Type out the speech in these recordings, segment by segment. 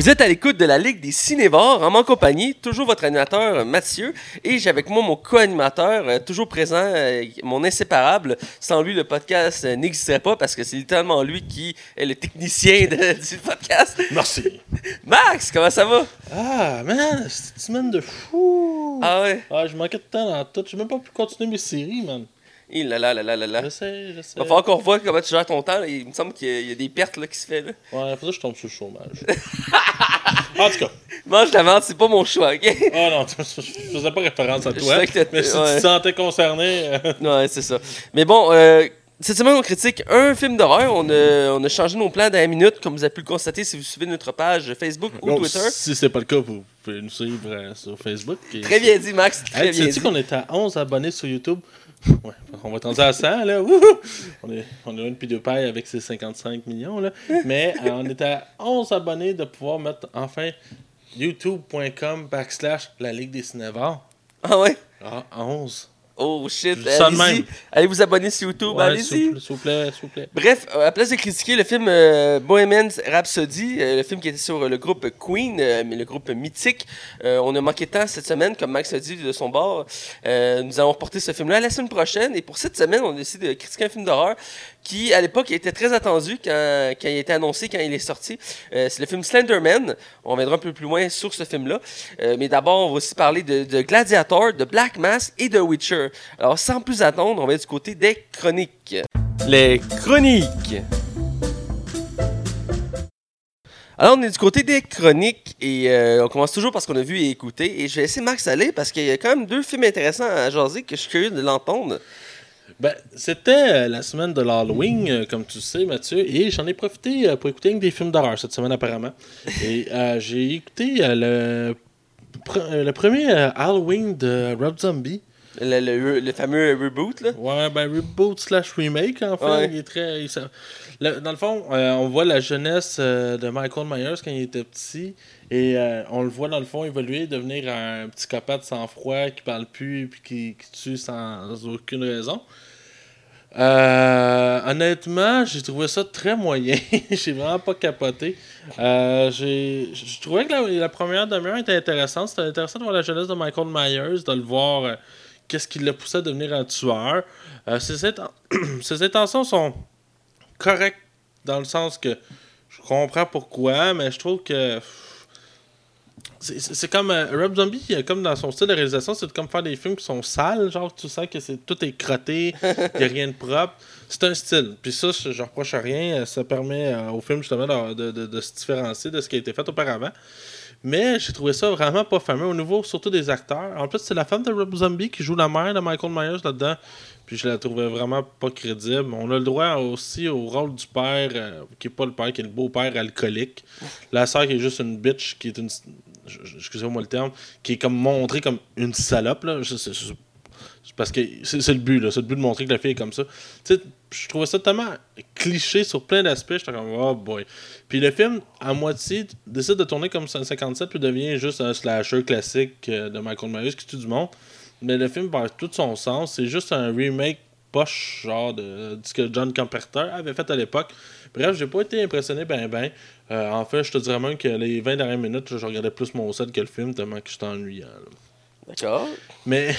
Vous êtes à l'écoute de la Ligue des Cinévores en mon compagnie, toujours votre animateur Mathieu, et j'ai avec moi mon co-animateur, euh, toujours présent, euh, mon inséparable. Sans lui, le podcast euh, n'existerait pas parce que c'est littéralement lui qui est le technicien de- du podcast. Merci. Max, comment ça va? Ah, man, c'est une semaine de fou. Ah ouais? Ah, je manquais de temps dans tout. J'ai même pas pu continuer mes séries, man. Il là là là là là là. Je sais, je sais. Va falloir qu'on revoie comment tu gères ton temps. Il me semble qu'il y a- il y a des pertes là, qui se fait. Là. Ouais, faudrait que je tombe sur le chômage. en tout cas. Mange la menthe, c'est pas mon choix, ok? Oh non, je faisais pas référence à Je toi. sais que t'as- Mais si tu ouais. te sentais concerné. euh, Ouais, c'est ça. Mais bon, euh, cette semaine, on critique un film d'horreur. On a, on a changé nos plans d'un minute, comme vous avez pu le constater si vous suivez notre page Facebook ou bon, Twitter. Si c'est pas le cas, vous pouvez nous suivre euh, sur Facebook. et- Très bien dit, Max. Très Hey, bien sais-tu dit. qu'on est à 11 abonnés sur YouTube? Ouais, on va rendu à 100, là. Wouhou! On est, on est une PewDiePie avec ses 55 millions, là. Mais euh, on est à 11 abonnés de pouvoir mettre, enfin, youtube.com backslash la Ligue des Cinévores. Ah ouais? Ah, 11. Oh shit. Allez-y. Allez vous abonner sur YouTube. Ouais, Allez-y. S'il vous- plaît, s'il vous plaît. Bref, euh, à place de critiquer le film euh, Bohemian Rhapsody, euh, le film qui était sur le groupe Queen, euh, le groupe mythique, on a manqué de temps cette semaine, comme Max a dit de son bord. Nous allons reporter ce film-là la semaine prochaine. Et pour cette semaine, on a décidé de critiquer un film d'horreur qui, à l'époque, était très attendu quand, quand il a été annoncé, quand il est sorti. Euh, c'est le film Slenderman. On reviendra un peu plus loin sur ce film-là. Euh, mais d'abord, on va aussi parler de, de Gladiator, de Black Mass et de Witcher. Alors, sans plus attendre, on va être du côté des chroniques. Les chroniques. Alors, on est du côté des chroniques et euh, on commence toujours par ce qu'on a vu et écouté. Et je vais laisser Max aller parce qu'il y a quand même deux films intéressants à jaser que je suis curieux de l'entendre. Ben, c'était euh, la semaine de l'Halloween, euh, comme tu sais, Mathieu, et j'en ai profité euh, pour écouter des films d'horreur cette semaine, apparemment. Et euh, j'ai écouté le, le premier Halloween de Rob Zombie. Le, le- le fameux reboot, là? Ouais, ben reboot slash remake, en fait. Ouais. Il est très, il s'en- le- dans le fond, euh, on voit la jeunesse euh, de Michael Myers quand il était petit. Et euh, on le voit, dans le fond, évoluer, devenir un psychopathe sans froid, qui parle plus, puis qui, tue sans aucune raison. Euh, honnêtement, j'ai trouvé ça très moyen. j'ai vraiment pas capoté. Euh, je trouvais que la, la première demi-heure était intéressante. C'était intéressant de voir la jeunesse de Michael Myers, de le voir, euh, qu'est-ce qui l'a poussé à devenir un tueur. Ses intentions sont correctes dans le sens que je comprends pourquoi, mais je trouve que. C'est comme euh, Rob Zombie, comme dans son style de réalisation, c'est comme faire des films qui sont sales, genre tu sens que c'est tout est crotté, il n'y a rien de propre. C'est un style. Puis ça, je, je reproche à rien. Ça permet euh, au film justement de, de- de- de se différencier de ce qui a été fait auparavant. Mais j'ai trouvé ça vraiment pas fameux au niveau surtout des acteurs. En plus, c'est la femme de Rob Zombie qui joue la mère de Michael Myers là-dedans. Puis je la trouvais vraiment pas crédible. On a le droit aussi au rôle du père, euh, qui est pas le père, qui est le beau-père alcoolique. La sœur qui est juste une bitch, qui est une. Excusez-moi le terme, qui est comme montrée comme une salope. Là. Je- je- je- c'est parce que c'est le but, là. C'est le but de montrer que la fille est comme ça. Tu sais, je trouvais ça tellement cliché sur plein d'aspects. J'étais comme, oh boy. Puis le film, à moitié, décide de tourner comme 57 puis devient juste un slasher classique euh, de Michael Myers qui tue du monde. Mais le film perd tout son sens. C'est juste un remake poche, genre de, de ce que John Carpenter avait fait à l'époque. Bref, j'ai pas été impressionné ben ben. Euh, en fait, je te dirais même que les 20 dernières minutes, je regardais plus mon set que le film tellement que j'étais ennuyant. là. D'accord. Mais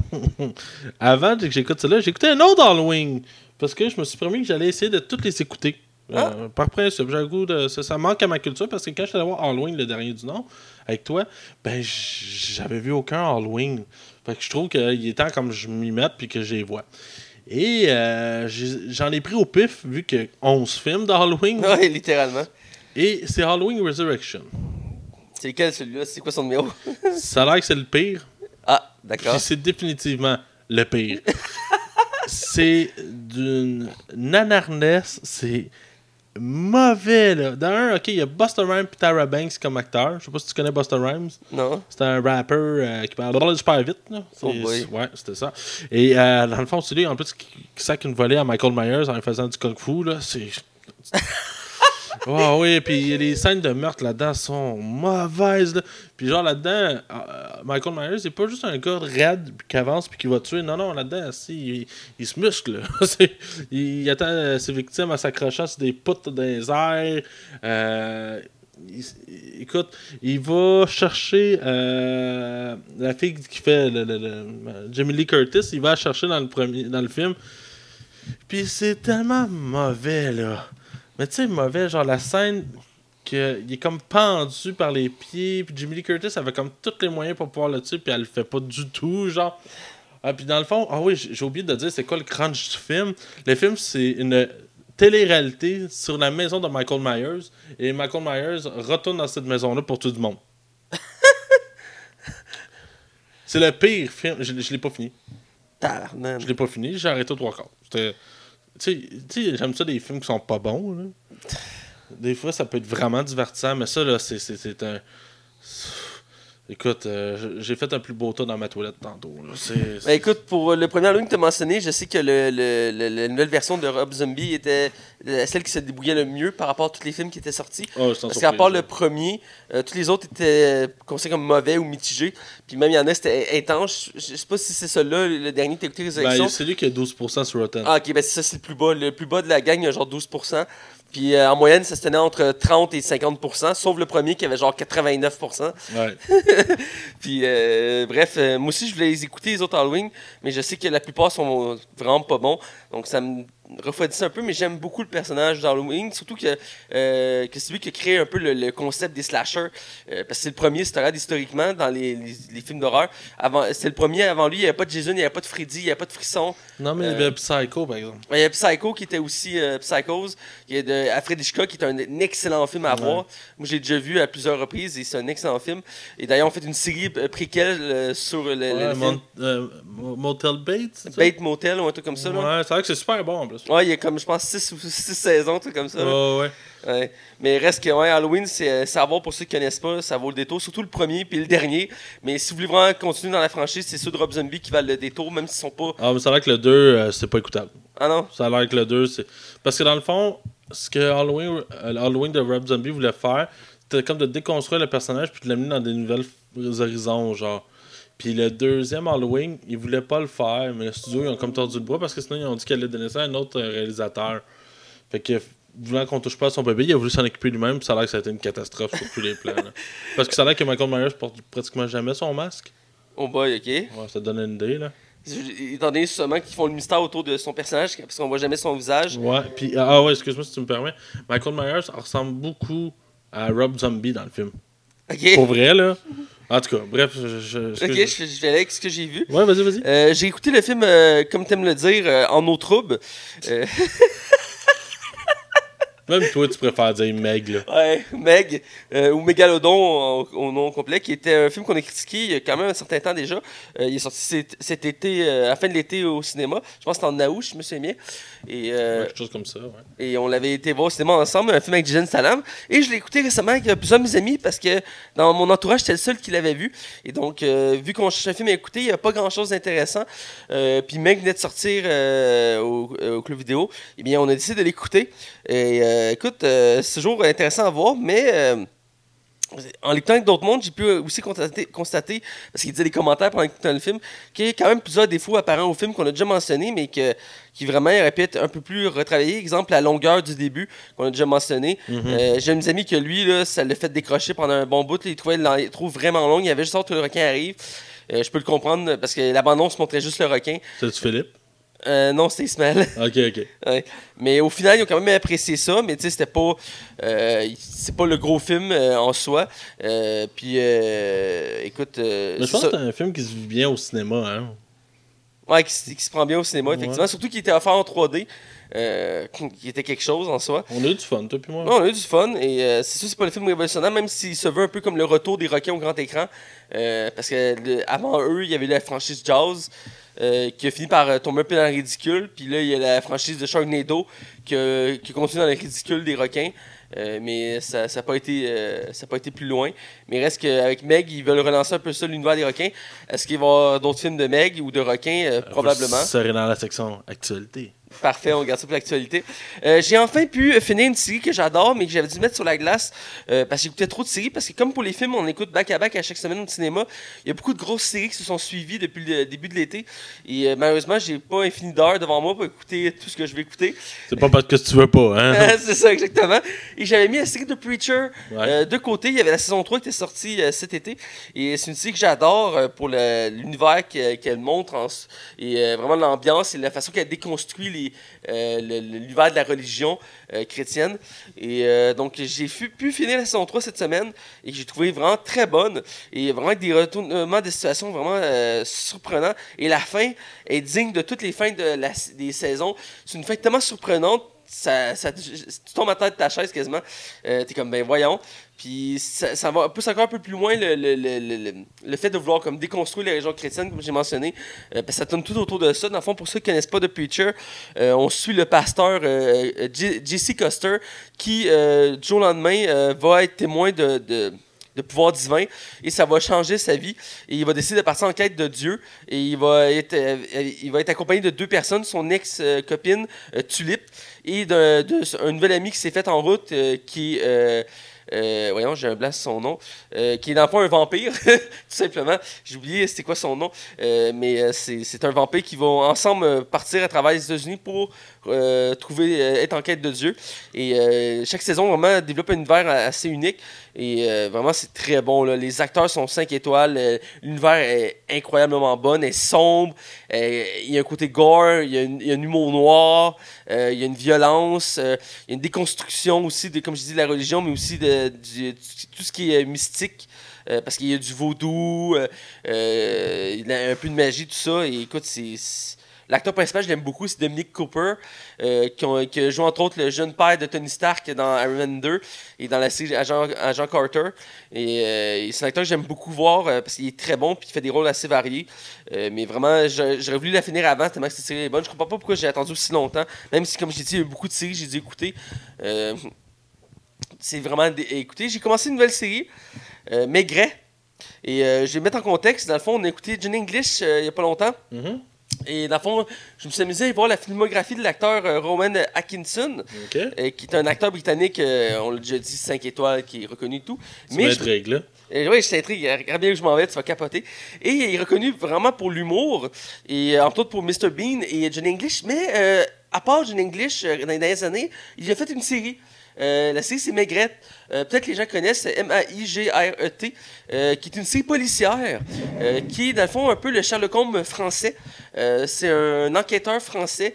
avant que j'écoute cela, écouté un autre Halloween. Parce que je me suis promis que j'allais essayer de toutes les écouter. Euh, par principe, j'ai goût de. Ça, ça manque à ma culture parce que quand je suis allé voir Halloween, le dernier du nom, avec toi, ben j'avais vu aucun Halloween. Fait que je trouve qu'il est temps comme je m'y mette puis que je les vois. Et euh, j'en ai pris au pif vu que 11 films d'Halloween. Ouais, littéralement. Et c'est Halloween Resurrection. C'est lequel celui-là? C'est quoi son numéro? Ça a l'air que c'est le pire. Ah, d'accord. Puis c'est définitivement le pire. c'est d'une nanarnesse, c'est mauvais là. Dans un, ok, il y a Buster Rhymes et Tara Banks comme acteur. Je sais pas si tu connais Buster Rhymes. Non? C'est un rapper euh, qui parle super vite. Là. Oh boy. Ouais, c'était ça. Et euh, dans le fond, c'est lui en plus qui, qui sac une volée à Michael Myers en faisant du kung fu. Là. C'est. Ah oui, puis les scènes de meurtre là-dedans sont mauvaises. Là. Puis genre là-dedans, euh, Michael Myers, c'est pas juste un gars raide qui avance puis qui va tuer. Non, non, là-dedans, il, il se muscle. il, attend euh, ses victimes en s'accrochant sur des poutres dans les airs. Euh, écoute, il va chercher la fille qui fait le- Jamie Lee Curtis, il va la chercher dans le premier dans le film. Puis c'est tellement mauvais là. Mais tu sais mauvais genre la scène que il est comme pendu par les pieds puis Jamie Lee Curtis avait comme tous les moyens pour pouvoir le tuer puis elle le fait pas du tout genre. Ah, puis dans le fond, ah oui, j'ai oublié de dire c'est quoi le crunch du film. Le film, c'est une télé-réalité sur la maison de Michael Myers. Et Michael Myers retourne dans cette maison-là pour tout le monde. c'est le pire film. Je, je l'ai pas fini. Je l'ai pas fini, j'ai arrêté aux trois quarts. C'était. Tu sais- j'aime ça des films qui sont pas bons. Des fois, ça peut être vraiment divertissant, mais ça, là, c'est un. Écoute, euh, j'ai fait un plus beau tas dans ma toilette tantôt. Là. C'est, Ben, écoute, pour le premier Halloween que tu as mentionné, je sais que le, le- le- la nouvelle version de Rob Zombie était euh, celle qui se débrouillait le mieux par rapport à tous les films qui étaient sortis. Oh, je t'en Parce qu'à surprise, part là. le premier, euh, tous les autres étaient considérés comme mauvais ou mitigés. Puis même, il y en a, c'était intense. Je je sais pas si c'est celui-là, le dernier que t'as écouté, Résurrection. Ben, c'est lui qui a 12% sur Rotten. Ah, ok, ben c'est ça, c'est le plus bas. Le plus bas de la gang, il y a genre 12%. Puis euh, en moyenne, ça se tenait entre 30 et 50%, sauf le premier qui avait genre 89%. Ouais. Puis euh, bref, euh, moi aussi, je voulais les écouter, les autres Halloween, mais je sais que la plupart sont vraiment pas bons. Donc ça me refroidit un peu, mais j'aime beaucoup le personnage d'Halloween, surtout que, euh, que c'est lui qui a créé un peu le, le concept des slashers. Euh, parce que c'est le premier, c'est regardes historiquement, dans les, les- les films d'horreur. C'est le premier, avant lui, il n'y avait pas de Jason, il n'y avait pas de Freddy, il n'y avait pas de frisson. Non, mais il y avait Psycho, par exemple. Il y a Psycho qui était aussi euh, Psychose, qui est de Alfred Hitchcock, qui est un, un excellent film à Ouais. voir. Moi, j'ai déjà vu à plusieurs reprises et c'est un excellent film. Et d'ailleurs, on fait une série euh, préquelle euh, sur le, le Ouais, film euh, Motel ça? Bait Motel ou un truc comme ça. Là. Ouais, vrai que c'est super bon en plus. Ouais, il y a comme, je pense, 6 ou six saisons, un truc comme ça. Ouais, ouais. Mais reste que ouais, Halloween, c'est euh, c'est à voir pour ceux qui connaissent pas, ça vaut le détour, surtout le premier puis le dernier. Mais si vous voulez vraiment continuer dans la franchise, c'est ceux de Rob Zombie qui valent le détour, même s'ils sont pas. Ah, mais ça a l'air que le 2, euh, c'est pas écoutable. Ah non? Ça a l'air que le 2, c'est. Parce que dans le fond, ce que Halloween, euh, Halloween de Rob Zombie voulait faire, c'était comme de déconstruire le personnage puis de l'amener dans des nouvelles horizons, genre. Puis le deuxième Halloween, ils voulaient pas le faire, mais le studio, ils ont comme tordu le bois parce que sinon, ils ont dit qu'elle allait donner ça à un autre euh, réalisateur. Fait que, voulant qu'on touche pas à son bébé, il a voulu s'en occuper lui-même, puis ça a l'air que ça a été une catastrophe sur tous les plans. là. Parce que ça a l'air que Michael Myers porte pratiquement jamais son masque. Oh boy, ok. Ouais, ça donne une idée, là. Étant donné seulement qu'ils font le mystère autour de son personnage, parce qu'on voit jamais son visage. Ouais, puis ah ouais, excuse-moi si tu me permets. Michael Myers ressemble beaucoup à Rob Zombie dans le film. Pour vrai, là. En tout cas, bref, je. je, Ok, je, je vais aller avec ce que j'ai vu. Ouais, vas-y, vas-y. Euh, j'ai écouté le film, euh, comme tu aimes le dire, euh, en eau trouble. Euh, Même toi, tu préfères dire Meg, là. ouais, Meg, ou Mégalodon au, nom complet, qui était un film qu'on a critiqué il y a quand même un certain temps déjà. Il est sorti cet, cet été, à la fin de l'été au cinéma. Je pense que c'était en août, je me souviens bien. Et, euh, Ouais, quelque chose comme ça, ouais. et on l'avait été voir au cinéma ensemble, un film avec Jason Salam. Et je l'ai écouté récemment avec euh, plusieurs de mes amis parce que dans mon entourage, j'étais le seul qui l'avait vu. Et donc, euh, vu qu'on cherche un film à écouter, il n'y a pas grand-chose d'intéressant. Euh, puis Meg venait de sortir au, au club vidéo. Eh bien, on a décidé de l'écouter. Et écoute, c'est toujours intéressant à voir, mais... en l'écoutant avec d'autres mondes, j'ai pu aussi constater, constater parce qu'il disait des commentaires pendant écoutant le film, qu'il y a quand même plusieurs défauts apparents au film qu'on a déjà mentionnés, mais que, qui vraiment être un peu plus retravaillés. Exemple, la longueur du début, qu'on a déjà mentionné. Mhm. Euh, J'ai mes amis que lui, là, ça l'a fait décrocher pendant un bon bout. là, il trouvait il trouve vraiment long. Il y avait juste hâte que le requin arrive. Euh, je peux le comprendre parce que l'abandon se montrait juste le requin. C'est-tu Philippe? Euh, non, c'était Ismaël. Ok, ok. Ouais. Mais au final, ils ont quand même apprécié ça, mais tu sais, c'était pas. euh, c'est pas le gros film euh, en soi. Puis, écoute. Mais je pense ça. que c'est un film qui se vit bien au cinéma, hein. Ouais, qui, se prend bien au cinéma, Ouais. effectivement. Surtout qu'il était offert en 3D, euh, qui était quelque chose en soi. On a eu du fun, toi puis moi. On a eu du fun et c'est sûr c'est pas le film révolutionnaire, même s'il se veut un peu comme le retour des requins au grand écran. parce que le- avant eux, il y avait la franchise Jaws euh, qui a fini par euh, tomber un peu dans le ridicule. Puis là, il y a la franchise de Sharknado qui, a- qui continue dans le ridicule des requins. Euh, mais ça n'a pas, été, euh, ça a pas été plus loin. Mais reste qu'avec Meg, ils veulent relancer un peu ça, l'univers des requins. Est-ce qu'il va y avoir d'autres films de Meg ou de requins? Euh, Probablement. Ça serait dans la section actualité. Parfait, on garde ça pour l'actualité. Euh, j'ai enfin pu finir une série que j'adore, mais que j'avais dû mettre sur la glace euh, parce que j'écoutais trop de séries. Parce que, comme pour les films, on écoute back-à-back à chaque semaine au cinéma. Il y a beaucoup de grosses séries qui se sont suivies depuis le début de l'été. Et euh, malheureusement, j'ai pas infini d'heures devant moi pour écouter tout ce que je vais écouter. C'est pas parce que tu veux pas, hein? c'est ça, exactement. Et j'avais mis la série de Preacher Ouais. euh, de côté. Il y avait la saison 3 qui était sortie euh, cet été. Et c'est une série que j'adore euh, pour l'univers que- qu'elle montre. en et euh, vraiment l'ambiance et la façon qu'elle déconstruit les, euh, l'univers de la religion euh, chrétienne. Et euh, donc, j'ai pu finir la saison 3 cette semaine et j'ai trouvé vraiment très bonne. Et vraiment avec des retournements de situation vraiment euh, surprenants. Et la fin est digne de toutes les fins de la- des saisons. C'est une fin tellement surprenante. Ça, ça- tu tombes à tête de ta chaise quasiment. Euh, T'es comme, ben voyons. Puis ça, va encore un peu plus loin le, le, le, le, fait de vouloir comme déconstruire les régions chrétiennes, comme j'ai mentionné. Euh, que ça tourne tout autour de ça. Dans le fond, pour ceux qui ne connaissent pas de Preacher, euh, on suit le pasteur euh, J.C. Custer qui, du jour au lendemain, va être témoin de, de pouvoir divin et ça va changer sa vie. Et il va décider de partir en quête de Dieu et il va être, euh, il va être accompagné de deux personnes, son ex-copine euh, Tulip et d'un nouvel ami qui s'est fait en route euh, qui est. voyons, j'ai un blanc sur son nom, qui est dans un vampire, tout simplement. J'ai oublié c'était quoi son nom, mais c'est un vampire qui va ensemble partir à travers les États-Unis pour trouver, être en quête de Dieu. Et chaque saison vraiment développe un univers assez unique. Et euh, vraiment, c'est très bon. là. Les acteurs sont 5 étoiles. euh, L'univers est incroyablement bon, est sombre. euh, il y a un côté gore, il y a, un humour noir, il y a une violence, il y a une déconstruction aussi, de, comme je dis, de la religion, mais aussi de, du- tout ce qui est mystique. parce qu'il y a du vaudou, un peu de magie, tout ça. Et écoute, c'est. L'acteur principal, je l'aime beaucoup, c'est Dominic Cooper, euh, qui, joué entre autres le jeune père de Tony Stark dans Iron Man 2 et dans la série Agent, Carter. Et, euh, et c'est un acteur que j'aime beaucoup voir euh, parce qu'il est très bon puis il fait des rôles assez variés. Mais vraiment, j'a- j'aurais voulu la finir avant tellement que cette série est bonne. Je comprends pas pourquoi j'ai attendu aussi longtemps. Même si, comme j'ai dit, il y a eu beaucoup de séries j'ai dû écouter. C'est vraiment écouter. J'ai commencé une nouvelle série, Maigret. Et je vais mettre en contexte. Dans le fond, on a écouté Johnny English il y a pas longtemps. Mhm. Et dans le fond, je me suis amusé à voir la filmographie de l'acteur euh, Rowan Atkinson, euh, qui est un acteur britannique, euh, on l'a déjà dit, 5 étoiles, qui est reconnu et tout. Tu Mais je, m'intrigues, là. euh, oui, je t'intrigue. Regarde bien où je m'en vais, tu vas capoter. Et il est reconnu vraiment pour l'humour, et euh, entre autres pour Mr. Bean et Johnny English. Mais à part Johnny English, dans les dernières années, il a fait une série. Euh, la série, c'est Maigrette. Euh, Peut-être les gens connaissent M-A-I-G-R-E-T, euh, qui est une série policière, qui est dans le fond un peu le Sherlock Holmes français. C'est un enquêteur français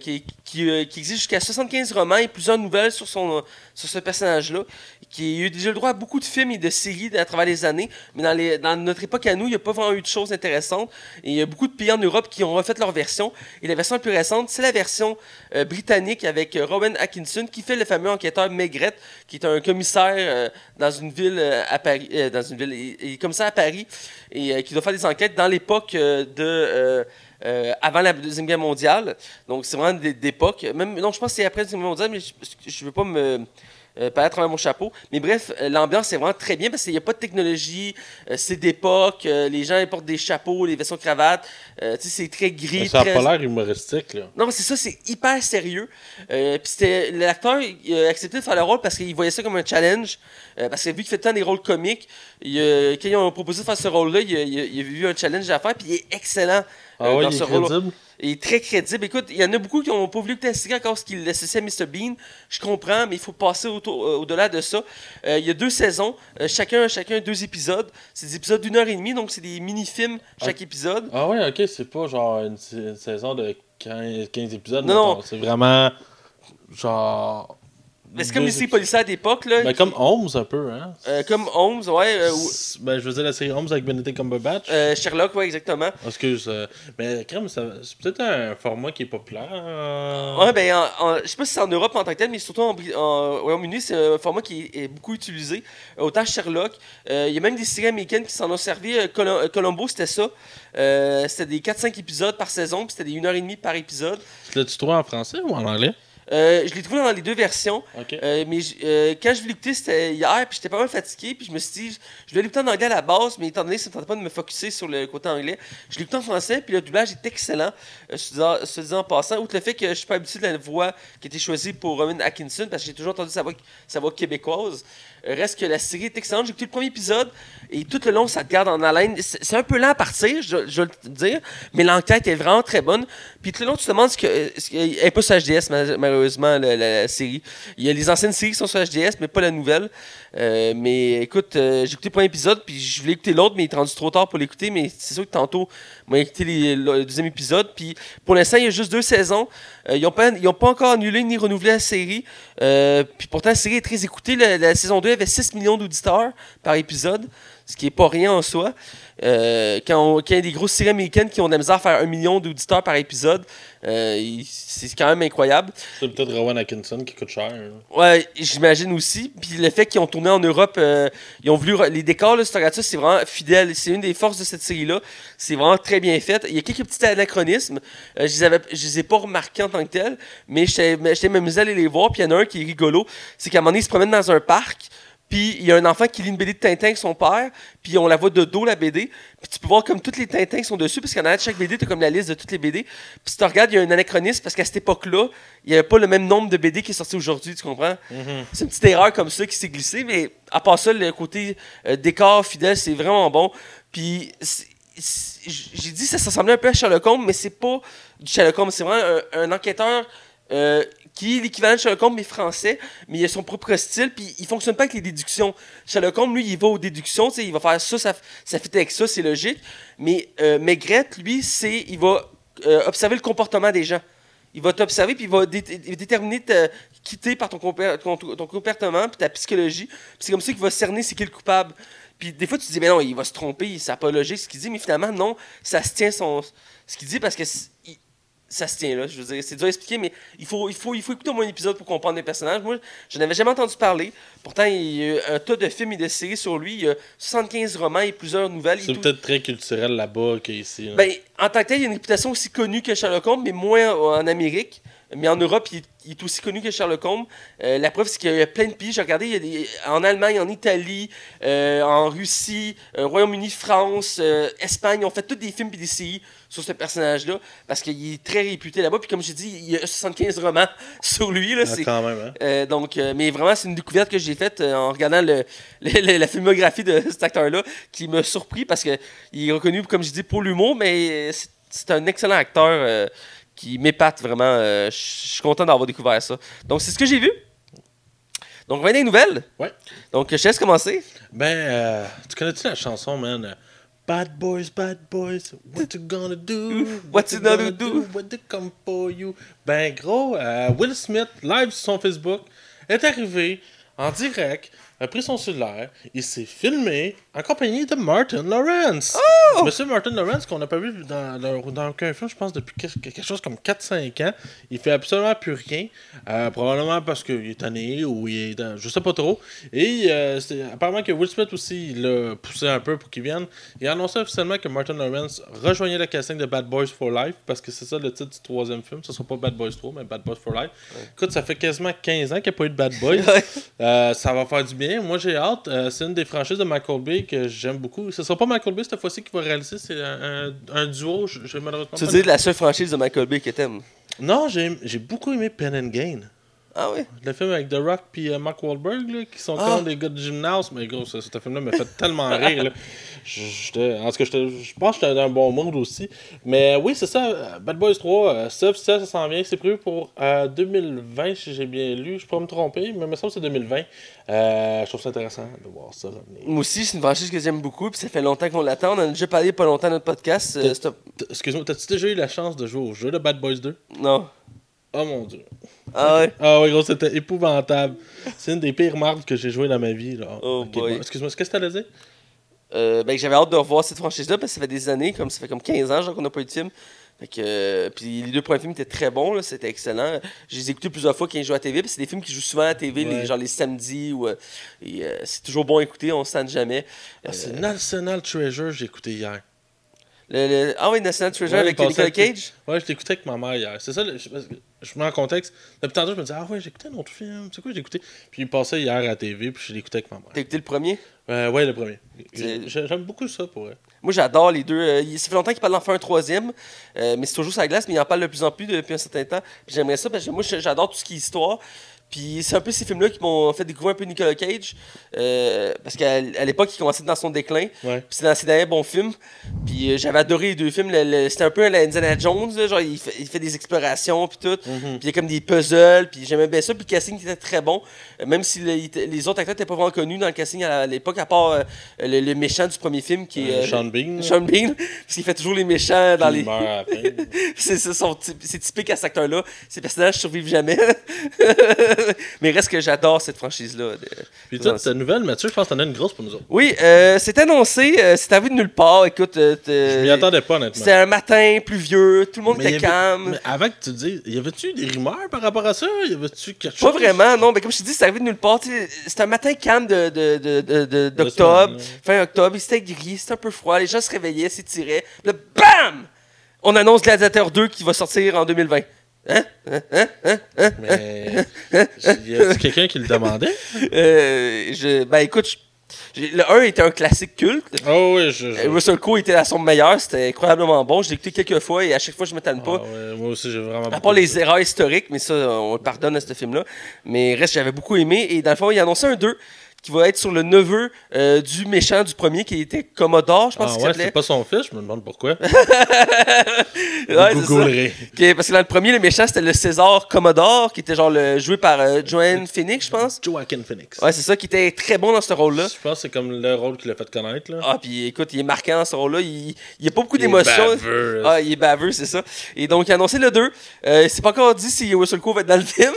qui, qui, existe jusqu'à 75 romans et plusieurs nouvelles sur, son, sur ce personnage-là, qui a eu déjà le droit à beaucoup de films et de séries à travers les années, mais dans, dans notre époque à nous, il n'y a pas vraiment eu de choses intéressantes. Et il y a beaucoup de pays en Europe qui ont refait leur version. Et la version la plus récente, c'est la version britannique avec Rowan Atkinson qui fait le fameux enquêteur Maigret, qui est un commissaire euh, dans une ville euh, à Paris, euh, dans une ville, il est commissaire à Paris et qui doit faire des enquêtes dans l'époque de avant la deuxième guerre mondiale. Donc c'est vraiment d'époque. Même non, je pense que c'est après la deuxième guerre mondiale, mais je, ne veux pas me euh, paraître à travers mon chapeau. Mais bref, euh, l'ambiance est vraiment très bien parce qu'il n'y a pas de technologie, euh, c'est d'époque, euh, les gens ils portent des chapeaux, les vaisseaux cravates, euh, tu sais, c'est très gris. Mais ça a très... pas l'air humoristique, là. Non, mais c'est ça, c'est hyper sérieux. Puis c'était l'acteur, a accepté de faire le rôle parce qu'il voyait ça comme un challenge. Parce que vu qu'il fait tant des rôles comiques, il, quand ils ont proposé de faire ce rôle-là, il, a- il a- il a vu un challenge à faire, puis il est excellent Ah ouais, dans il ce rôle. Il est très crédible. Écoute, il y en a beaucoup qui n'ont pas voulu que tu série encore ce qu'il l'associait à Mr. Bean. Je comprends, mais il faut passer euh, au-delà de ça. Euh, il y a deux saisons, euh, chacun, chacun deux épisodes. C'est des épisodes d'une heure et demie, donc c'est des mini-films chaque épisode. Ah ouais, ok, c'est pas genre une, sa- une saison de 15, 15 épisodes. Non, mettons. C'est vraiment genre. Mais c'est comme deux les séries épisodes. policières d'époque. là. Ben, comme Holmes un peu, hein. Euh, comme Holmes, ouais. euh, ou- Ben, je veux dire la série Holmes avec Benedict Cumberbatch. euh, Sherlock, ouais, exactement. Excuse. euh, mais crème, ça- c'est peut-être un format qui est populaire. euh. Ouais, ben, en- en- je sais pas si c'est en Europe en tant que tel, mais surtout en, Bri- en Royaume-Uni, c'est un format qui est, est beaucoup utilisé. Euh, Autant Sherlock, euh, il y a même des séries américaines qui s'en ont servi. Euh, euh, Columbo, c'était ça. Euh, c'était des 4-5 épisodes par saison, puis c'était des 1h30 par épisode. Tu L'as-tu trouvé en français ou en anglais? Euh, je l'ai trouvé dans les deux versions. Euh, mais euh, quand je voulais l'écouter, c'était hier, puis j'étais pas mal fatigué, puis je me suis dit, je vais l'écouter en anglais à la base, mais étant donné que ça ne tentait pas de me focusser sur le côté anglais, je l'ai écouté en français, puis le doublage est excellent. Se disant, se disant en passant, outre le fait que je suis pas habitué de la voix qui a été choisie pour Roman Atkinson, parce que j'ai toujours entendu sa voix, sa voix québécoise. Reste que la série est excellente. J'ai écouté le premier épisode, et tout le long, ça te garde en haleine. C'est un peu lent à partir, je, je vais le dire, mais l'enquête est vraiment très bonne. Puis tout le long, tu te demandes ce que. Ce que n'est pas sur HDS, ma- malheureusement, la, série. Il y a les anciennes séries qui sont sur HDS, mais pas la nouvelle. Euh, mais écoute, euh, j'ai écouté le premier épisode, puis je voulais écouter l'autre, mais il est rendu trop tard pour l'écouter. Mais c'est sûr que tantôt, moi, écouté le deuxième épisode. Puis pour l'instant, il y a juste deux saisons. Euh, ils n'ont pas, pas encore annulé ni renouvelé la série. Puis pourtant, la série est très écoutée. La, la saison 2 avait 6 millions d'auditeurs par épisode, ce qui est pas rien en soi. Euh, quand, on- quand il y a des grosses séries américaines qui ont de la misère à faire un million d'auditeurs par épisode, euh, c'est quand même incroyable. C'est peut-être Rowan Atkinson qui coûte cher. hein. Ouais, j'imagine aussi. Puis le fait qu'ils ont tourné en Europe, euh, ils ont voulu. Les décors, là, c'est vraiment fidèle. C'est une des forces de cette série-là. C'est vraiment très bien fait. Il y a quelques petits anachronismes. Je, les avais, je les ai pas remarqués en tant que tels, mais j'étais m'amusé à aller les voir. Puis il y en a un qui est rigolo. C'est qu'à un moment donné, il se promène dans un parc. Puis il y a un enfant qui lit une BD de Tintin avec son père. Puis on la voit de dos, la BD. Puis tu peux voir comme tous les Tintins qui sont dessus. Parce qu'en arrière de chaque BD, tu as comme la liste de toutes les BD. Puis si tu regardes, il y a un anachronisme. Parce qu'à cette époque-là, il n'y avait pas le même nombre de BD qui est sorti aujourd'hui. Tu comprends? C'est une petite erreur comme ça qui s'est glissée, mais à part ça, le côté euh, décor fidèle, c'est vraiment bon. Puis j'ai dit ça, ça ressemblait un peu à Sherlock Holmes, mais c'est pas du Sherlock Holmes, c'est vraiment un, un enquêteur euh, qui est l'équivalent de Sherlock Holmes, mais français, mais il a son propre style, puis il fonctionne pas avec les déductions. Sherlock Holmes, lui, il va aux déductions, il va faire ça, ça, ça fit avec ça, c'est logique. Mais euh, Maigret, lui, c'est, il va euh, observer le comportement des gens. Il va t'observer, puis il va, dé- déterminer te quitter par ton, comportement, puis ta psychologie. C'est comme ça qu'il va cerner c'est qui le coupable. Puis des fois, tu te dis, mais non, il va se tromper, ça n'a pas logique ce qu'il dit, mais finalement, non, ça se tient son, ce qu'il dit parce que ça se tient là. Je veux dire, c'est dur à expliquer, mais il faut, il faut, il faut écouter au moins un épisode pour comprendre les personnages. Moi, je n'avais jamais entendu parler. Pourtant, il y a un tas de films et de séries sur lui. Il y a 75 romans et plusieurs nouvelles. C'est peut-être très culturel là-bas qu'ici. là. Ben, en tant que tel, il a une réputation aussi connue que Sherlock Holmes, mais moins en Amérique. Mais en Europe, il, il est aussi connu que Sherlock Holmes. Euh, la preuve, c'est qu'il y a plein de pays. J'ai regardé, il y a des- en Allemagne, en Italie, euh, en Russie, euh, Royaume-Uni, France, Espagne. On fait tous des films et des séries sur ce personnage-là parce qu'il est très réputé là-bas. Puis comme j'ai dit, il y a 75 romans sur lui. Là, Ah, quand même, hein. donc, mais vraiment, c'est une découverte que j'ai faite en regardant le, le- le- la filmographie de cet acteur-là qui m'a surpris parce qu'il est reconnu, comme je dis, pour l'humour, mais c'est- un excellent acteur qui m'épate vraiment. euh, Je suis content d'avoir découvert ça. Donc, c'est ce que j'ai vu. Donc, on va des nouvelles. Ouais. Donc, je te laisse commencer. Ben, euh, tu connais-tu la chanson, man? euh, Bad boys, bad boys, what you gonna do? What you gonna do? What they come for you? Ben, gros, euh, Will Smith, live sur son Facebook, est arrivé en direct, a pris son cellulaire, il s'est filmé en compagnie de Martin Lawrence. Oh! Monsieur Martin Lawrence, qu'on n'a pas vu dans, dans, aucun film, je pense, depuis quelque, chose comme 4-5 ans. Il fait absolument plus rien. Euh, probablement parce qu'il est tanné ou il est dans, je sais pas trop. Et euh, apparemment que Will Smith aussi il l'a poussé un peu pour qu'il vienne. Il a annoncé officiellement que Martin Lawrence rejoignait le casting de Bad Boys for Life parce que c'est ça le titre du troisième film. Ce sera pas Bad Boys 3, mais Bad Boys for Life. Écoute, ça fait quasiment 15 ans qu'il n'y a pas eu de Bad Boys. Euh, ça va faire du bien. Moi, j'ai hâte. Euh, c'est une des franchises de Michael Bay que j'aime beaucoup. Ce sera pas Michael Bay cette fois-ci qui va réaliser. C'est un, un- un duo. Je, je malheureusement Tu dire la seule franchise de Michael Bay que t'aimes. Non, j'ai j'ai beaucoup aimé Pen and Gain. Ah oui? Le film avec The Rock puis euh, Mark Wahlberg, là, qui sont Ah. comme des gars de gymnase. Mais gros, ce, ce film-là m'a fait tellement rire. là. En tout cas, je pense que j'étais dans un bon monde aussi. Mais oui, c'est ça. euh, Bad Boys 3, euh, ça, ça, ça s'en vient. C'est prévu pour euh, 2020, si j'ai bien lu. Je peux me tromper, mais il me semble que c'est 2020. Euh, je trouve ça intéressant de voir ça. Moi aussi, c'est une franchise que j'aime beaucoup, puis ça fait longtemps qu'on l'attend. On en a déjà parlé pas longtemps dans notre podcast. euh, Excuse-moi, t'as-tu déjà eu la chance de jouer au jeu de Bad Boys 2 Non. Oh mon dieu. Ah ouais? Ah oui, gros, c'était épouvantable. C'est une des pires marques que j'ai joué dans ma vie. Là. Oh boy. bon, Excuse-moi, qu'est-ce que t'allais dire? Euh, ben, j'avais hâte de revoir cette franchise-là parce que ça fait des années, comme ça fait comme 15 ans genre, qu'on n'a pas eu de film. Fait que, euh, puis les deux premiers films étaient très bons, là, c'était excellent. Je les ai écoutés plusieurs fois quand ils jouent à la TV, puis c'est des films qui jouent souvent à la TV, les, Ouais. genre les samedis. Ou, euh, et, euh, c'est toujours bon à écouter, on se tente jamais. Ah, C'est National Treasure, j'ai écouté hier. Le, le- Ah oui, National Treasure Ouais, avec Nicolas Cage? Ouais, je l'écoutais avec ma mère hier. C'est ça, le- je, je me mets en contexte. Depuis tantôt, je me disais, ah ouais, écouté un autre film. C'est quoi j'ai écouté? Puis il passait hier à la TV, puis je l'écoutais avec ma mère. T'as écouté le premier? Euh, ouais, le premier. J'aime beaucoup ça pour eux. Moi, j'adore les deux. Euh, ça fait longtemps qu'il parle d'en faire un troisième, euh, mais c'est toujours la glace, mais il en parle de plus en plus depuis un certain temps. Puis J'aimerais ça parce que moi, j'adore tout ce qui est histoire. Puis c'est un peu ces films-là qui m'ont fait découvrir un peu Nicolas Cage. euh, parce qu'à l'époque, il commençait dans son déclin. Ouais. Puis c'est dans ses derniers bons films. Puis euh, j'avais adoré les deux films. C'était un peu la Indiana Jones, là, genre il fait, il fait des explorations puis tout. Mhm. Puis il y a comme des puzzles. Puis j'aimais bien ça. Puis le casting était très bon. Euh, même si le- les autres acteurs n'étaient pas vraiment connus dans le casting à, l'époque, à part le, le méchant du premier film qui est Sean Bean. Sean Bean. Parce qu'il fait toujours les méchants dans les. il meurt à la fin. c'est c'est typique à cet acteur-là. Ces personnages survivent jamais. Mais reste que j'adore cette franchise-là. de- Puis toi, ta nouvelle, Mathieu, je pense que t'en as une grosse pour nous autres. Oui, euh, c'est annoncé. euh, c'est arrivé de nulle part. Écoute, euh, Je m'y attendais pas, honnêtement. c'était un matin pluvieux. Tout le monde Mais était avait- calme. Mais avant que tu dises, y avait-tu des rumeurs par rapport à ça? Y avait-tu quelque Pas chose? vraiment, non. Mais comme je te dis, c'est arrivé de nulle part. C'était un matin calme de, de, de, de- de- De d'octobre, semaine, fin octobre. Il s'était gris, c'était un peu froid. Les gens se réveillaient, s'étiraient. Là, BAM! On annonce Gladiator 2 qui va sortir en 2020. Hein? Hein? Hein? Mais y a quelqu'un qui le demandait? Euh, je, ben écoute, je- le 1 était un classique culte. Oh oui, je. je- Russell Crowe était à son meilleur, c'était incroyablement bon. Je l'ai écouté quelques fois et à chaque fois je m'étonne Ah pas. ouais, moi aussi, j'ai vraiment. À part les ça. erreurs historiques, mais ça, on le pardonne à ce film-là. Mais reste, j'avais beaucoup aimé. Et dans le fond, il a annoncé un 2 qui va être sur le neveu euh, du méchant du premier qui était Commodore, je pense Ah qu'il ouais, s'appelait. c'est pas son fils, je me demande pourquoi. Ouais. Googlerai. Ok, parce que dans le premier, le méchant, c'était le César Commodore, qui était genre le, joué par euh, Joanne Phoenix, je pense. Joaquin Phoenix. Ouais, c'est ça, qui était très bon dans ce rôle-là. Je pense que c'est comme le rôle qu'il a fait connaître. Là. Ah, puis écoute, il est marquant dans ce rôle-là. Il n'y a pas beaucoup Il est d'émotions. baveux. Ah, il est baveux, c'est ça. Et donc, il a annoncé le 2. Euh, c'est pas encore dit si Russell Crowe va être dans le film.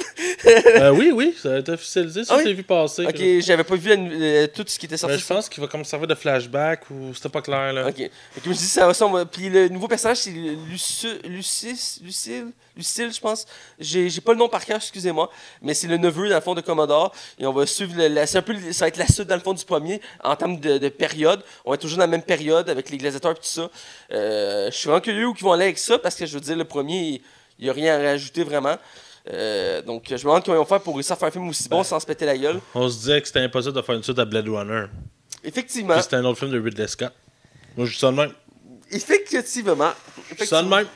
Euh, oui, oui, ça a été officialisé, ça Ah oui? s'est vu passer. ok, j'avais pas vu euh, tout ce qui était Mais sorti. je pense qu'il va comme servir de flashback ou c'était pas clair là. Ok. Fait que je dis, ça ressemble. Puis le nouveau personnage, c'est Luci- Lucis, Lucille, Lucille, je pense. J'ai pas le nom par cœur, excusez-moi. Mais c'est le neveu, dans le fond, de Commodore. Et on va suivre. c'est un peu, ça va être la suite, dans le fond, du premier. En termes de, de période. On va être toujours dans la même période avec les gladiateurs et tout ça. Euh, je suis vraiment curieux où ils vont aller avec ça parce que je veux dire, le premier, il n'y a rien à rajouter vraiment. Euh, donc, je me demande comment ils vont faire pour réussir à faire un film aussi bon sans se péter la gueule. On se disait que c'était impossible de faire une suite à Blade Runner. Effectivement. Puis c'était un autre film de Ridley Scott. Moi, je dis ça de même. Effectivement. Je ça de même.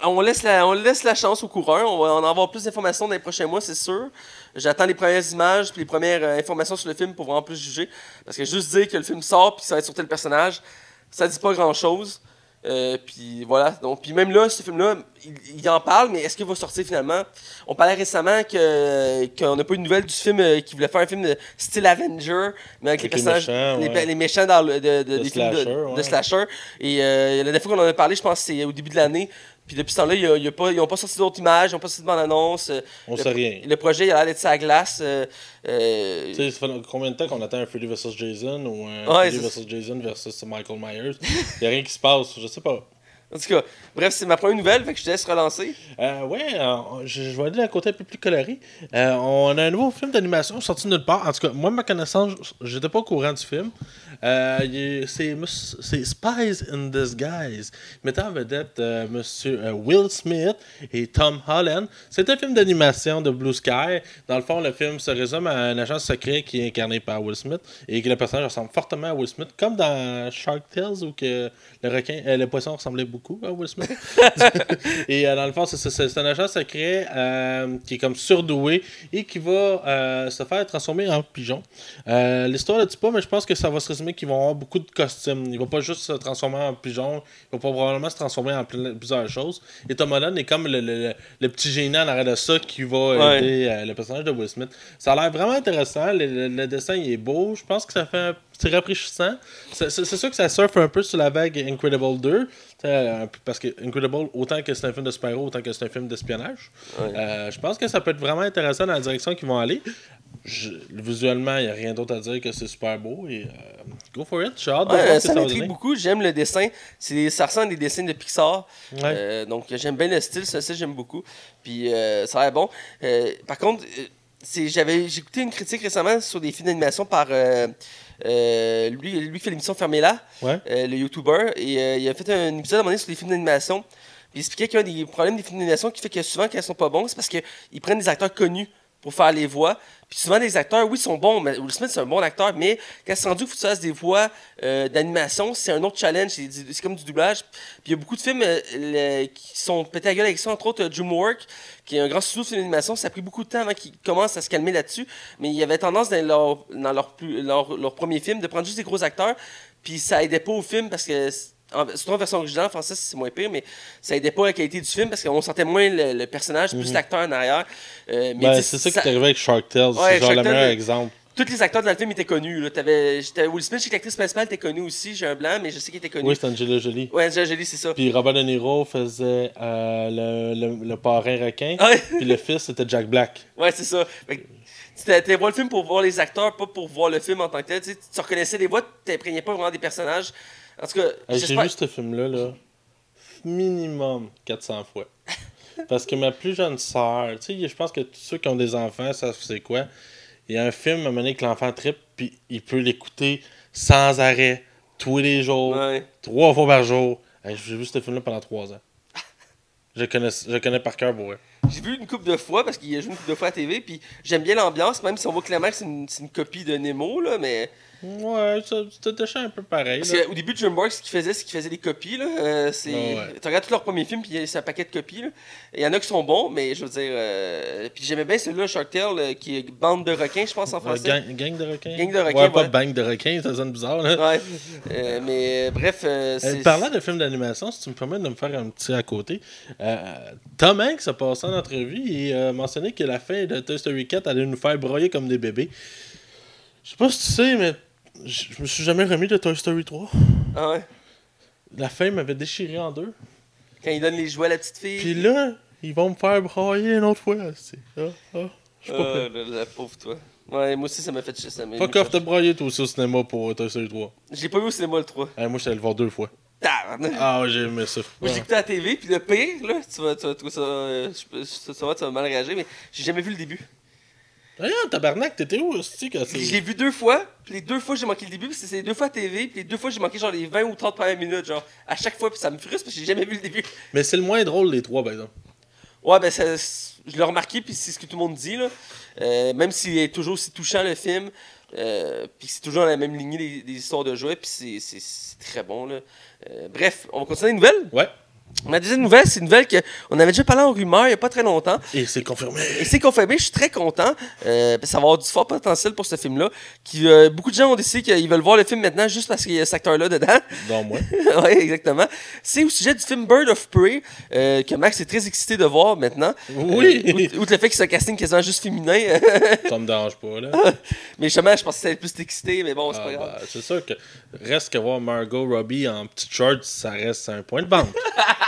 On laisse, la, on laisse la chance au coureur. On va en avoir plus d'informations dans les prochains mois, c'est sûr. J'attends les premières images puis les premières euh, informations sur le film pour vraiment plus juger. Parce que juste dire que le film sort puis ça va être sur tel personnage, ça dit pas grand-chose. Euh, puis voilà. Donc, puis même là, ce film-là, il, il en parle, mais est-ce qu'il va sortir finalement? On parlait récemment que qu'on n'a pas eu de nouvelle du film euh, qui voulait faire un film de style Avenger, mais avec, Avec les les personnages, méchants, les, ouais. les méchants dans le, de, de- De des films de, slasher, de ouais. slasher. Et euh, la dernière fois qu'on en a parlé, je pense c'est au début de l'année. Puis depuis ce temps-là, il y a- il y a pas- ils n'ont pas sorti d'autres images, ils n'ont pas sorti de bande-annonce. euh, On le, sait rien. Le projet, il a l'air d'être sa glace. euh, euh, Tu sais, ça fait combien de temps qu'on attend un Freddy vs Jason ou un Ouais, Freddy vs Jason versus Michael Myers? Il a rien qui se passe, je sais pas. En tout cas, bref, c'est ma première nouvelle, fait que je te laisse relancer. Euh, ouais, euh, je, je vais aller d'un côté un peu plus coloré. Euh, on a un nouveau film d'animation sorti de nulle part. En tout cas, moi, ma connaissance, j'étais pas au courant du film. Euh, c'est Spies in Disguise, mettant en vedette monsieur Will Smith et Tom Holland. C'est un film d'animation de Blue Sky. Dans le fond, le film se résume à un agent secret qui est incarné par Will Smith et que le personnage ressemble fortement à Will Smith, comme dans Shark Tales où que le requin, le poisson ressemblait beaucoup à Will Smith. et euh, dans le fond, c'est- un agent secret euh, qui est comme surdoué et qui va euh, se faire transformer en pigeon. L'histoire ne dit pas, mais je pense que ça va se résumer qu'ils vont avoir beaucoup de costumes. Il va pas juste se transformer en pigeon, il va probablement se transformer en plein- plusieurs choses. Et Tom Holland est comme le, le- le- le petit génie en arrière de ça qui va Ouais. aider le personnage de Will Smith. Ça a l'air vraiment intéressant. Le, le- le dessin il est beau. Je pense que ça fait un c'est rafraîchissant. C'est sûr que ça surfe un peu sur la vague Incredible 2. tu sais, un peu- Parce que Incredible, autant que c'est un film de super autant que c'est un film d'espionnage. Ouais. Euh, je pense que ça peut être vraiment intéressant dans la direction qu'ils vont aller. Je- visuellement, il n'y a rien d'autre à dire que c'est super beau. Et, euh, go for it. J'ai hâte de Ouais, voir ça m'intrigue beaucoup. J'aime le dessin. Ça ressemble à des dessins de Pixar. Ouais. Euh, donc, j'aime bien le style. Ça, ça j'aime beaucoup. Puis, euh, ça a l'air bon. Euh, par contre, euh, j'avais j'ai écouté une critique récemment sur des films d'animation par euh, lui lui qui fait l'émission Fermez-la, Ouais. euh, le YouTuber et euh, il a fait un épisode à un moment donné sur des films d'animation. Puis il expliquait qu'un des problèmes des films d'animation qui fait que souvent quand ils sont pas bons, c'est parce qu'ils prennent des acteurs connus pour faire les voix. Puis souvent des acteurs, oui, sont bons, mais Will Smith c'est un bon acteur, mais quand c'est rendu qu'il faut que tu fasses des voix euh, d'animation, c'est un autre challenge, c'est comme du doublage. Puis il y a beaucoup de films euh, qui sont pétés à gueule avec ça, entre autres euh, DreamWorks, qui est un grand studio de film d'animation. Ça a pris beaucoup de temps avant qu'ils commencent à se calmer là-dessus, mais il y avait tendance dans leur, dans leur, plus, leur premier film de prendre juste des gros acteurs, puis ça aidait pas au film parce que. En- Surtout en version originale, en français c'est moins pire, mais ça aidait pas la qualité du film parce qu'on sentait moins le, le personnage, plus l'acteur en arrière. Euh, mais Mhm. Ben, tu c'est ça qui est arrivé avec Shark Tale. Ouais, c'est genre Shark le meilleur exemple. tous les acteurs dans le film étaient connus. Là. T'avais, j'étais- Will Smith, je sais que l'actrice principale était connue aussi. J'ai un blanc, mais je sais qu'il était connu. Oui, c'est Angela Jolie. Ouais, Angela Jolie, c'est ça. Puis Robert De Niro faisait euh, le, le, le parrain requin. Ah ouais, Puis le fils, c'était Jack Black. ouais, c'est ça. Fait t'allais voir le film pour voir les acteurs, pas pour voir le film en tant que tel. Tu, sais, tu reconnaissais les voix, tu t'imprégnais pas vraiment des personnages. En tout cas, Hey, J'ai vu ce film-là, là, minimum 400 fois. Parce que ma plus jeune sœur, tu sais, je pense que tous ceux qui ont des enfants savent c'est quoi. Il y a un film, à donné, que l'enfant tripe, puis il peut l'écouter sans arrêt, tous les jours, Ouais. trois fois par jour. Hey, J'ai vu ce film-là pendant trois ans. Je connais, je connais par cœur pour. J'ai vu une couple de fois parce qu'il a joué une couple de fois à TV, puis j'aime bien l'ambiance, même si on voit clairement que c'est une, c'est une copie de Nemo, là, mais. Ouais, ça- c'était déjà un peu pareil. Parce qu'au début DreamWorks, ce qu'ils faisaient, c'est qu'ils faisaient des copies. Là. Euh, c'est... Ouais. Tu regardes tous leurs premiers films, puis c'est un paquet de copies. Il y en a qui sont bons, mais je veux dire. euh, Puis j'aimais bien celui-là, Shark Tale, euh, qui est Bande de requins, je pense en Euh, français. gang, gang de requins. Gang de requins, Ouais, pas ouais. bang de requins, ça sonne bizarre. Là. Ouais. Mais bref, c'est. parlant de films d'animation, si tu me permets de me faire un petit à côté, Tom Hanks a passé en entrevue et a mentionné que la fin de Toy Story 4 allait nous faire broyer comme des bébés. Je sais pas si tu sais, mais je je me suis jamais remis de Toy Story 3. Ah ouais? La fin m'avait déchiré en deux. Quand il donne les jouets à la petite fille? Puis là, ils vont me faire broyer une autre fois. c'est- Ah, ah, je suis pas Ah, prêt. la, la pauvre toi. Ouais, moi aussi ça m'a fait chier. Ça Fuck off, t'as broyé toi aussi au cinéma pour Toy Story 3. Je l'ai pas vu au cinéma le 3. Euh, moi, j'étais allé le voir deux fois. Ah, ouais, j'ai aimé ça. Moi, j'ai écouté à la TV, puis le pire, là, tu vas, tu vas trouver ça. euh, je- je- ça va, tu vas mal réagir, mais j'ai jamais vu le début. Regarde, tabarnak, t'étais où, aussi quand c'est. l'ai vu deux fois, puis les deux fois j'ai manqué le début, parce que c'est les deux fois à TV, puis les deux fois j'ai manqué genre les 20 ou 30 premières minutes, genre à chaque fois, puis ça me frustre parce que j'ai jamais vu le début. Mais c'est le moins drôle des trois, par exemple. Ouais, ben ça, je l'ai remarqué, puis c'est ce que tout le monde dit, là. Euh, même s'il est toujours aussi touchant le film, euh, puis c'est toujours dans la même lignée des, des histoires de jouets, puis c'est- c'est c'est très bon, là. Euh, bref, on va continuer les nouvelles? Ouais. Ma deuxième nouvelle, c'est une nouvelle qu'on avait déjà parlé en rumeur il n'y a pas très longtemps. Et c'est confirmé. Et c'est confirmé, je suis très content. Euh, ça va avoir du fort potentiel pour ce film-là. Qui, euh, beaucoup de gens ont décidé qu'ils veulent voir le film maintenant juste parce qu'il y a cet acteur-là dedans. Dans moi. oui, exactement. C'est au sujet du film Bird of Prey, euh, que Max est très excité de voir maintenant. Oui. Outre, le fait que c'est un casting quasiment juste féminin. Ça me dérange pas, là. mais justement, je pensais que c'était plus excité, mais bon, c'est Ah, pas grave. bah, c'est sûr que reste que voir Margot Robbie en petite short, ça reste un point de banque.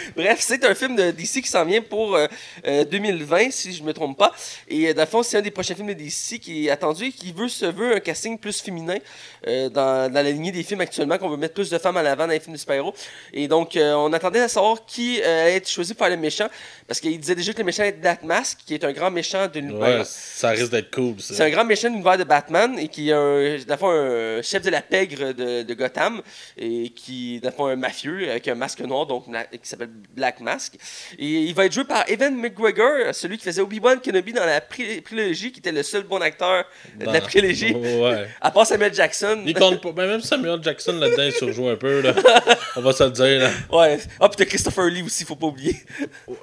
Bref, c'est un film de DC qui s'en vient pour euh, euh, 2020, si je me trompe pas. Et euh, dans le fond, c'est un des prochains films de DC qui est attendu et qui veut se veut un casting plus féminin euh, dans, dans la lignée des films actuellement, qu'on veut mettre plus de femmes à l'avant dans les films de super-héros. Et donc, euh, on attendait à savoir qui euh, allait être choisi pour faire le méchant, parce qu'il disait déjà que le méchant est Black Mask, qui est un grand méchant de l'univers. Ouais, ça risque d'être cool, C'est ça. un grand méchant de l'univers de Batman et qui est un, dans le fond, un chef de la pègre de, de Gotham et qui est dans le fond, un mafieux avec un masque noir donc, qui s'appelle Black Mask. Et il va être joué par Evan McGregor, celui qui faisait Obi-Wan Kenobi dans la pré- prélogie, qui était le seul bon acteur de la prélogie. Ouais. À part Samuel Jackson. Il compte pas. Ben, même Samuel Jackson là-dedans, il surjoue un peu, là. On va se le dire, là. Ouais. Ah, puis t'as Christopher Lee aussi, faut pas oublier.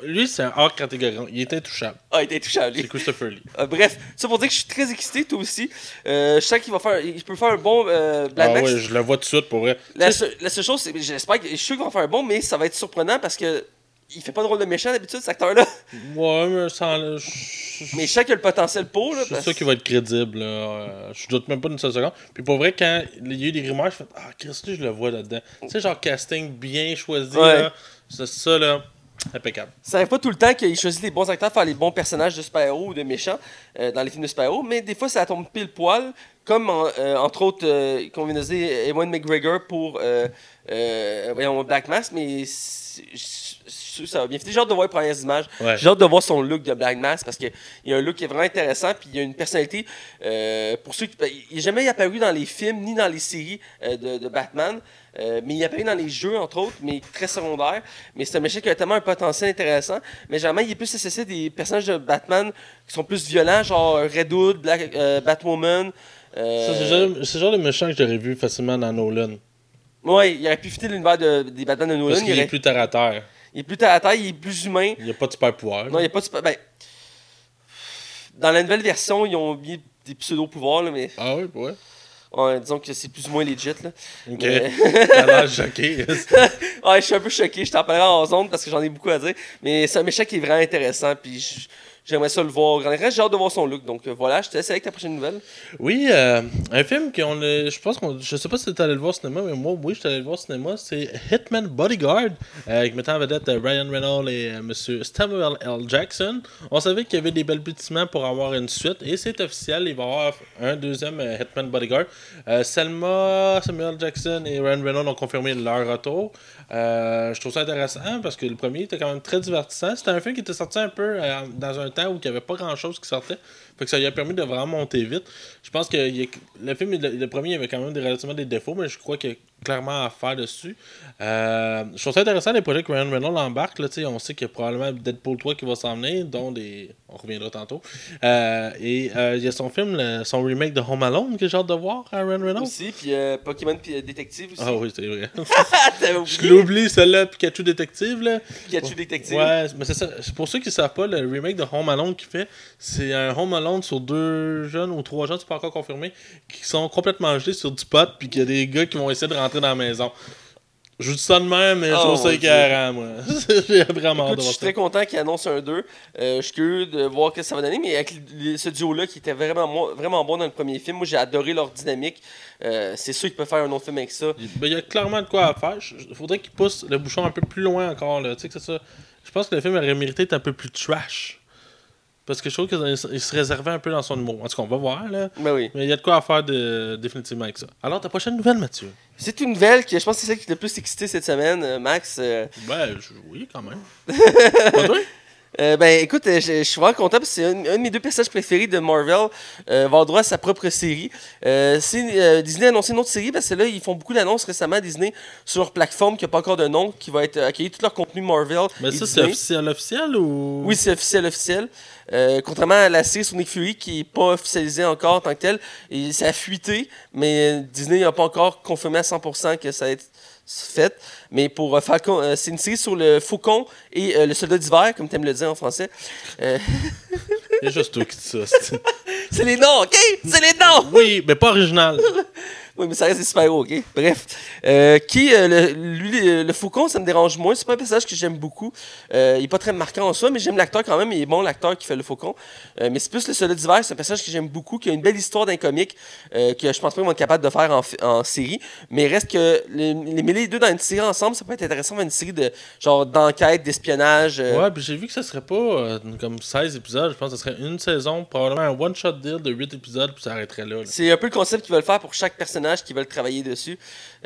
Lui, c'est un hors catégorie. Il est intouchable. Ah, il était touchant, lui. C'est Christopher Lee. Euh, bref, ça pour dire que je suis très excité, toi aussi. Euh, je sens qu'il va faire. Il peut faire un bon euh, Black Ah Mask. ouais, je le vois tout de suite pour vrai. La, seule- la seule chose, c'est j'espère que je suis sûr qu'il va faire un bon, mais ça va être surprenant parce que il fait pas de rôle de méchant d'habitude, cet acteur-là. Ouais, mais sans. je- Mais je qu'il a le potentiel pour. Là, suis parce- sûr qu'il va être crédible. Là. Euh, je doute même pas d'une seule seconde. Puis pour vrai, quand il y a eu des rumeurs, je fais Ah, Christy, je le vois là-dedans. Tu sais, genre casting bien choisi. Ouais. là. C'est ça, là. Impeccable. Ça arrive pas tout le temps qu'il choisit les bons acteurs pour faire les bons personnages de super-héros ou de méchants euh, dans les films de super-héros, mais des fois ça tombe pile poil, comme en- euh, entre autres, euh, comme on vient de dire, Ewan McGregor pour euh, euh, voyons, Black Mask, mais ça va bien. J'ai hâte de voir les premières images. Ouais. J'ai hâte de voir son look de Black Mask parce qu'il y a un look qui est vraiment intéressant. Puis il y a une personnalité. pour ceux qui. ben, Il n'est jamais apparu dans les films ni dans les séries de, de Batman. euh, mais il apparu dans les jeux, entre autres, mais très secondaire. Mais c'est un méchant qui a tellement un potentiel intéressant. Mais généralement, il est plus associé des personnages de Batman qui sont plus violents, genre Red Hood, Black, euh, Batwoman. Euh, Ça, c'est le genre- le genre de méchant que j'aurais vu facilement dans Nolan. Ouais, il aurait pu fitter l'univers de- des Batman de Nolan. Parce Il, qu'il aurait- est plus terre à terre. il est plus terre à terre, il est plus humain. Il n'y a pas de super pouvoir. Non, il n'y a pas de. super- Ben, dans la nouvelle version, ils ont mis des pseudo-pouvoirs, là, mais Ah oui, ouais. ouais, disons que c'est plus ou moins legit. Là. Ok. Mais- l'air choqué. ouais, je suis un peu choqué. Je t'en parlerai en zone parce que j'en ai beaucoup à dire. Mais c'est un méchant qui est vraiment intéressant. Puis j'aimerais ça le voir grand écran. J'ai hâte de voir son look. Donc euh, voilà, je te laisse avec ta prochaine nouvelle. Oui, euh, un film qu'on a- je pense je sais pas si tu allé le voir au cinéma, mais moi, oui, je suis allé le voir au cinéma, c'est Hitman Bodyguard, euh, avec mettant en vedette Ryan Reynolds et Monsieur Samuel L. Jackson. On savait qu'il y avait des balbutiements pour avoir une suite, et c'est officiel, il va y avoir un deuxième Hitman Bodyguard. Selma, Samuel Jackson et Ryan Reynolds ont confirmé leur retour. Je trouve ça intéressant parce que le premier était quand même très divertissant. C'était un film qui était sorti un peu dans un où il n'y avait pas grand chose qui sortait. Fait que ça lui a permis de vraiment monter vite. Je pense que il le film, le, le premier, il y avait quand même des, relativement des défauts, mais je crois qu'il y a clairement à faire dessus. Euh, je trouve ça intéressant les projets que Ryan Reynolds embarque. Là, tu sais, on sait qu'il y a probablement Deadpool 3 qui va s'en venir, dont des. On reviendra tantôt. Euh, et euh, il y a son film, le- son remake de Home Alone que j'ai hâte de voir à Ryan Reynolds. Aussi, puis euh, Pokémon puis, Détective aussi. Ah oui, c'est vrai. Je l'oublie, celle-là, Pikachu Détective. Là. Pikachu Détective. Ouais, mais c'est ça. Pour ceux qui savent pas, le remake de Home Alone qu'il fait, c'est un Home Alone sur deux jeunes ou trois jeunes, c'est pas encore confirmé, qui sont complètement gelés sur du pot, puis qu'il y a des gars qui vont essayer de rentrer dans la maison. Je vous dis ça de même, mais je Oh, trouve ça mon écœurant, moi. J'ai vraiment Écoute, je suis ça. très content qu'il annonce un 2. Euh, je suis curieux de voir ce que ça va donner, mais avec ce duo-là qui était vraiment, vraiment bon dans le premier film, moi j'ai adoré leur dynamique. Euh, c'est sûr qu'ils peuvent faire un autre film avec ça. Ben, il y a clairement de quoi à faire. Il faudrait qu'il pousse le bouchon un peu plus loin encore. Là. Tu sais que c'est ça. Je pense que le film aurait mérité d'être un peu plus trash. Parce que je trouve qu'il se réservait un peu dans son humour. En tout cas, on va voir. Là. Ben oui. Mais il y a de quoi à faire de... définitivement avec ça. Alors, ta prochaine nouvelle, Mathieu? C'est une nouvelle que je pense que c'est celle qui t'a le plus excité cette semaine, euh, Max. Euh, je- oui, quand même. Pas toi? Euh, ben écoute, euh, je, je suis vraiment content parce que c'est un, un de mes deux personnages préférés de Marvel. Euh, va avoir droit à sa propre série. Euh, Disney a annoncé une autre série parce que là, ils font beaucoup d'annonces récemment, Disney, sur leur plateforme qui n'a pas encore de nom, qui va être accueillir tout leur contenu Marvel. Mais ça, c'est officiel, officiel ou? Oui, c'est officiel, officiel. Contrairement à la série sur Nick Fury qui n'est pas officialisée encore en tant que telle, et ça a fuité, mais Disney n'a pas encore confirmé à 100% que ça va être fait. Mais pour euh, Falcon, euh, c'est une série sur le Faucon et euh, le Soldat d'hiver, comme tu aimes le dire en français. Il y a juste toi qui dis ça. c'est les noms, ok? C'est les noms! oui, mais pas original. Oui, mais ça reste des super-héros, ok? Bref. Euh, qui, euh, le, lui, le, le Faucon, ça me dérange moins. C'est pas un personnage que j'aime beaucoup. Euh, il est pas très marquant en soi, mais j'aime l'acteur quand même. Il est bon, l'acteur qui fait le Faucon. Mais c'est plus le Soldat d'hiver. C'est un personnage que j'aime beaucoup, qui a une belle histoire d'un comique, que je pense pas qu'ils vont être capables de faire en, en série. Mais il reste que les, les mêler les deux dans une série ensemble, ça peut être intéressant faire une série de genre d'enquête, d'espionnage. Ouais, puis j'ai vu que ça serait pas comme 16 épisodes. Je pense que ça serait une saison, probablement un one-shot deal de 8 épisodes, puis ça arrêterait là. là. C'est un peu le concept qu'ils veulent faire pour chaque personnage qu'ils veulent travailler dessus.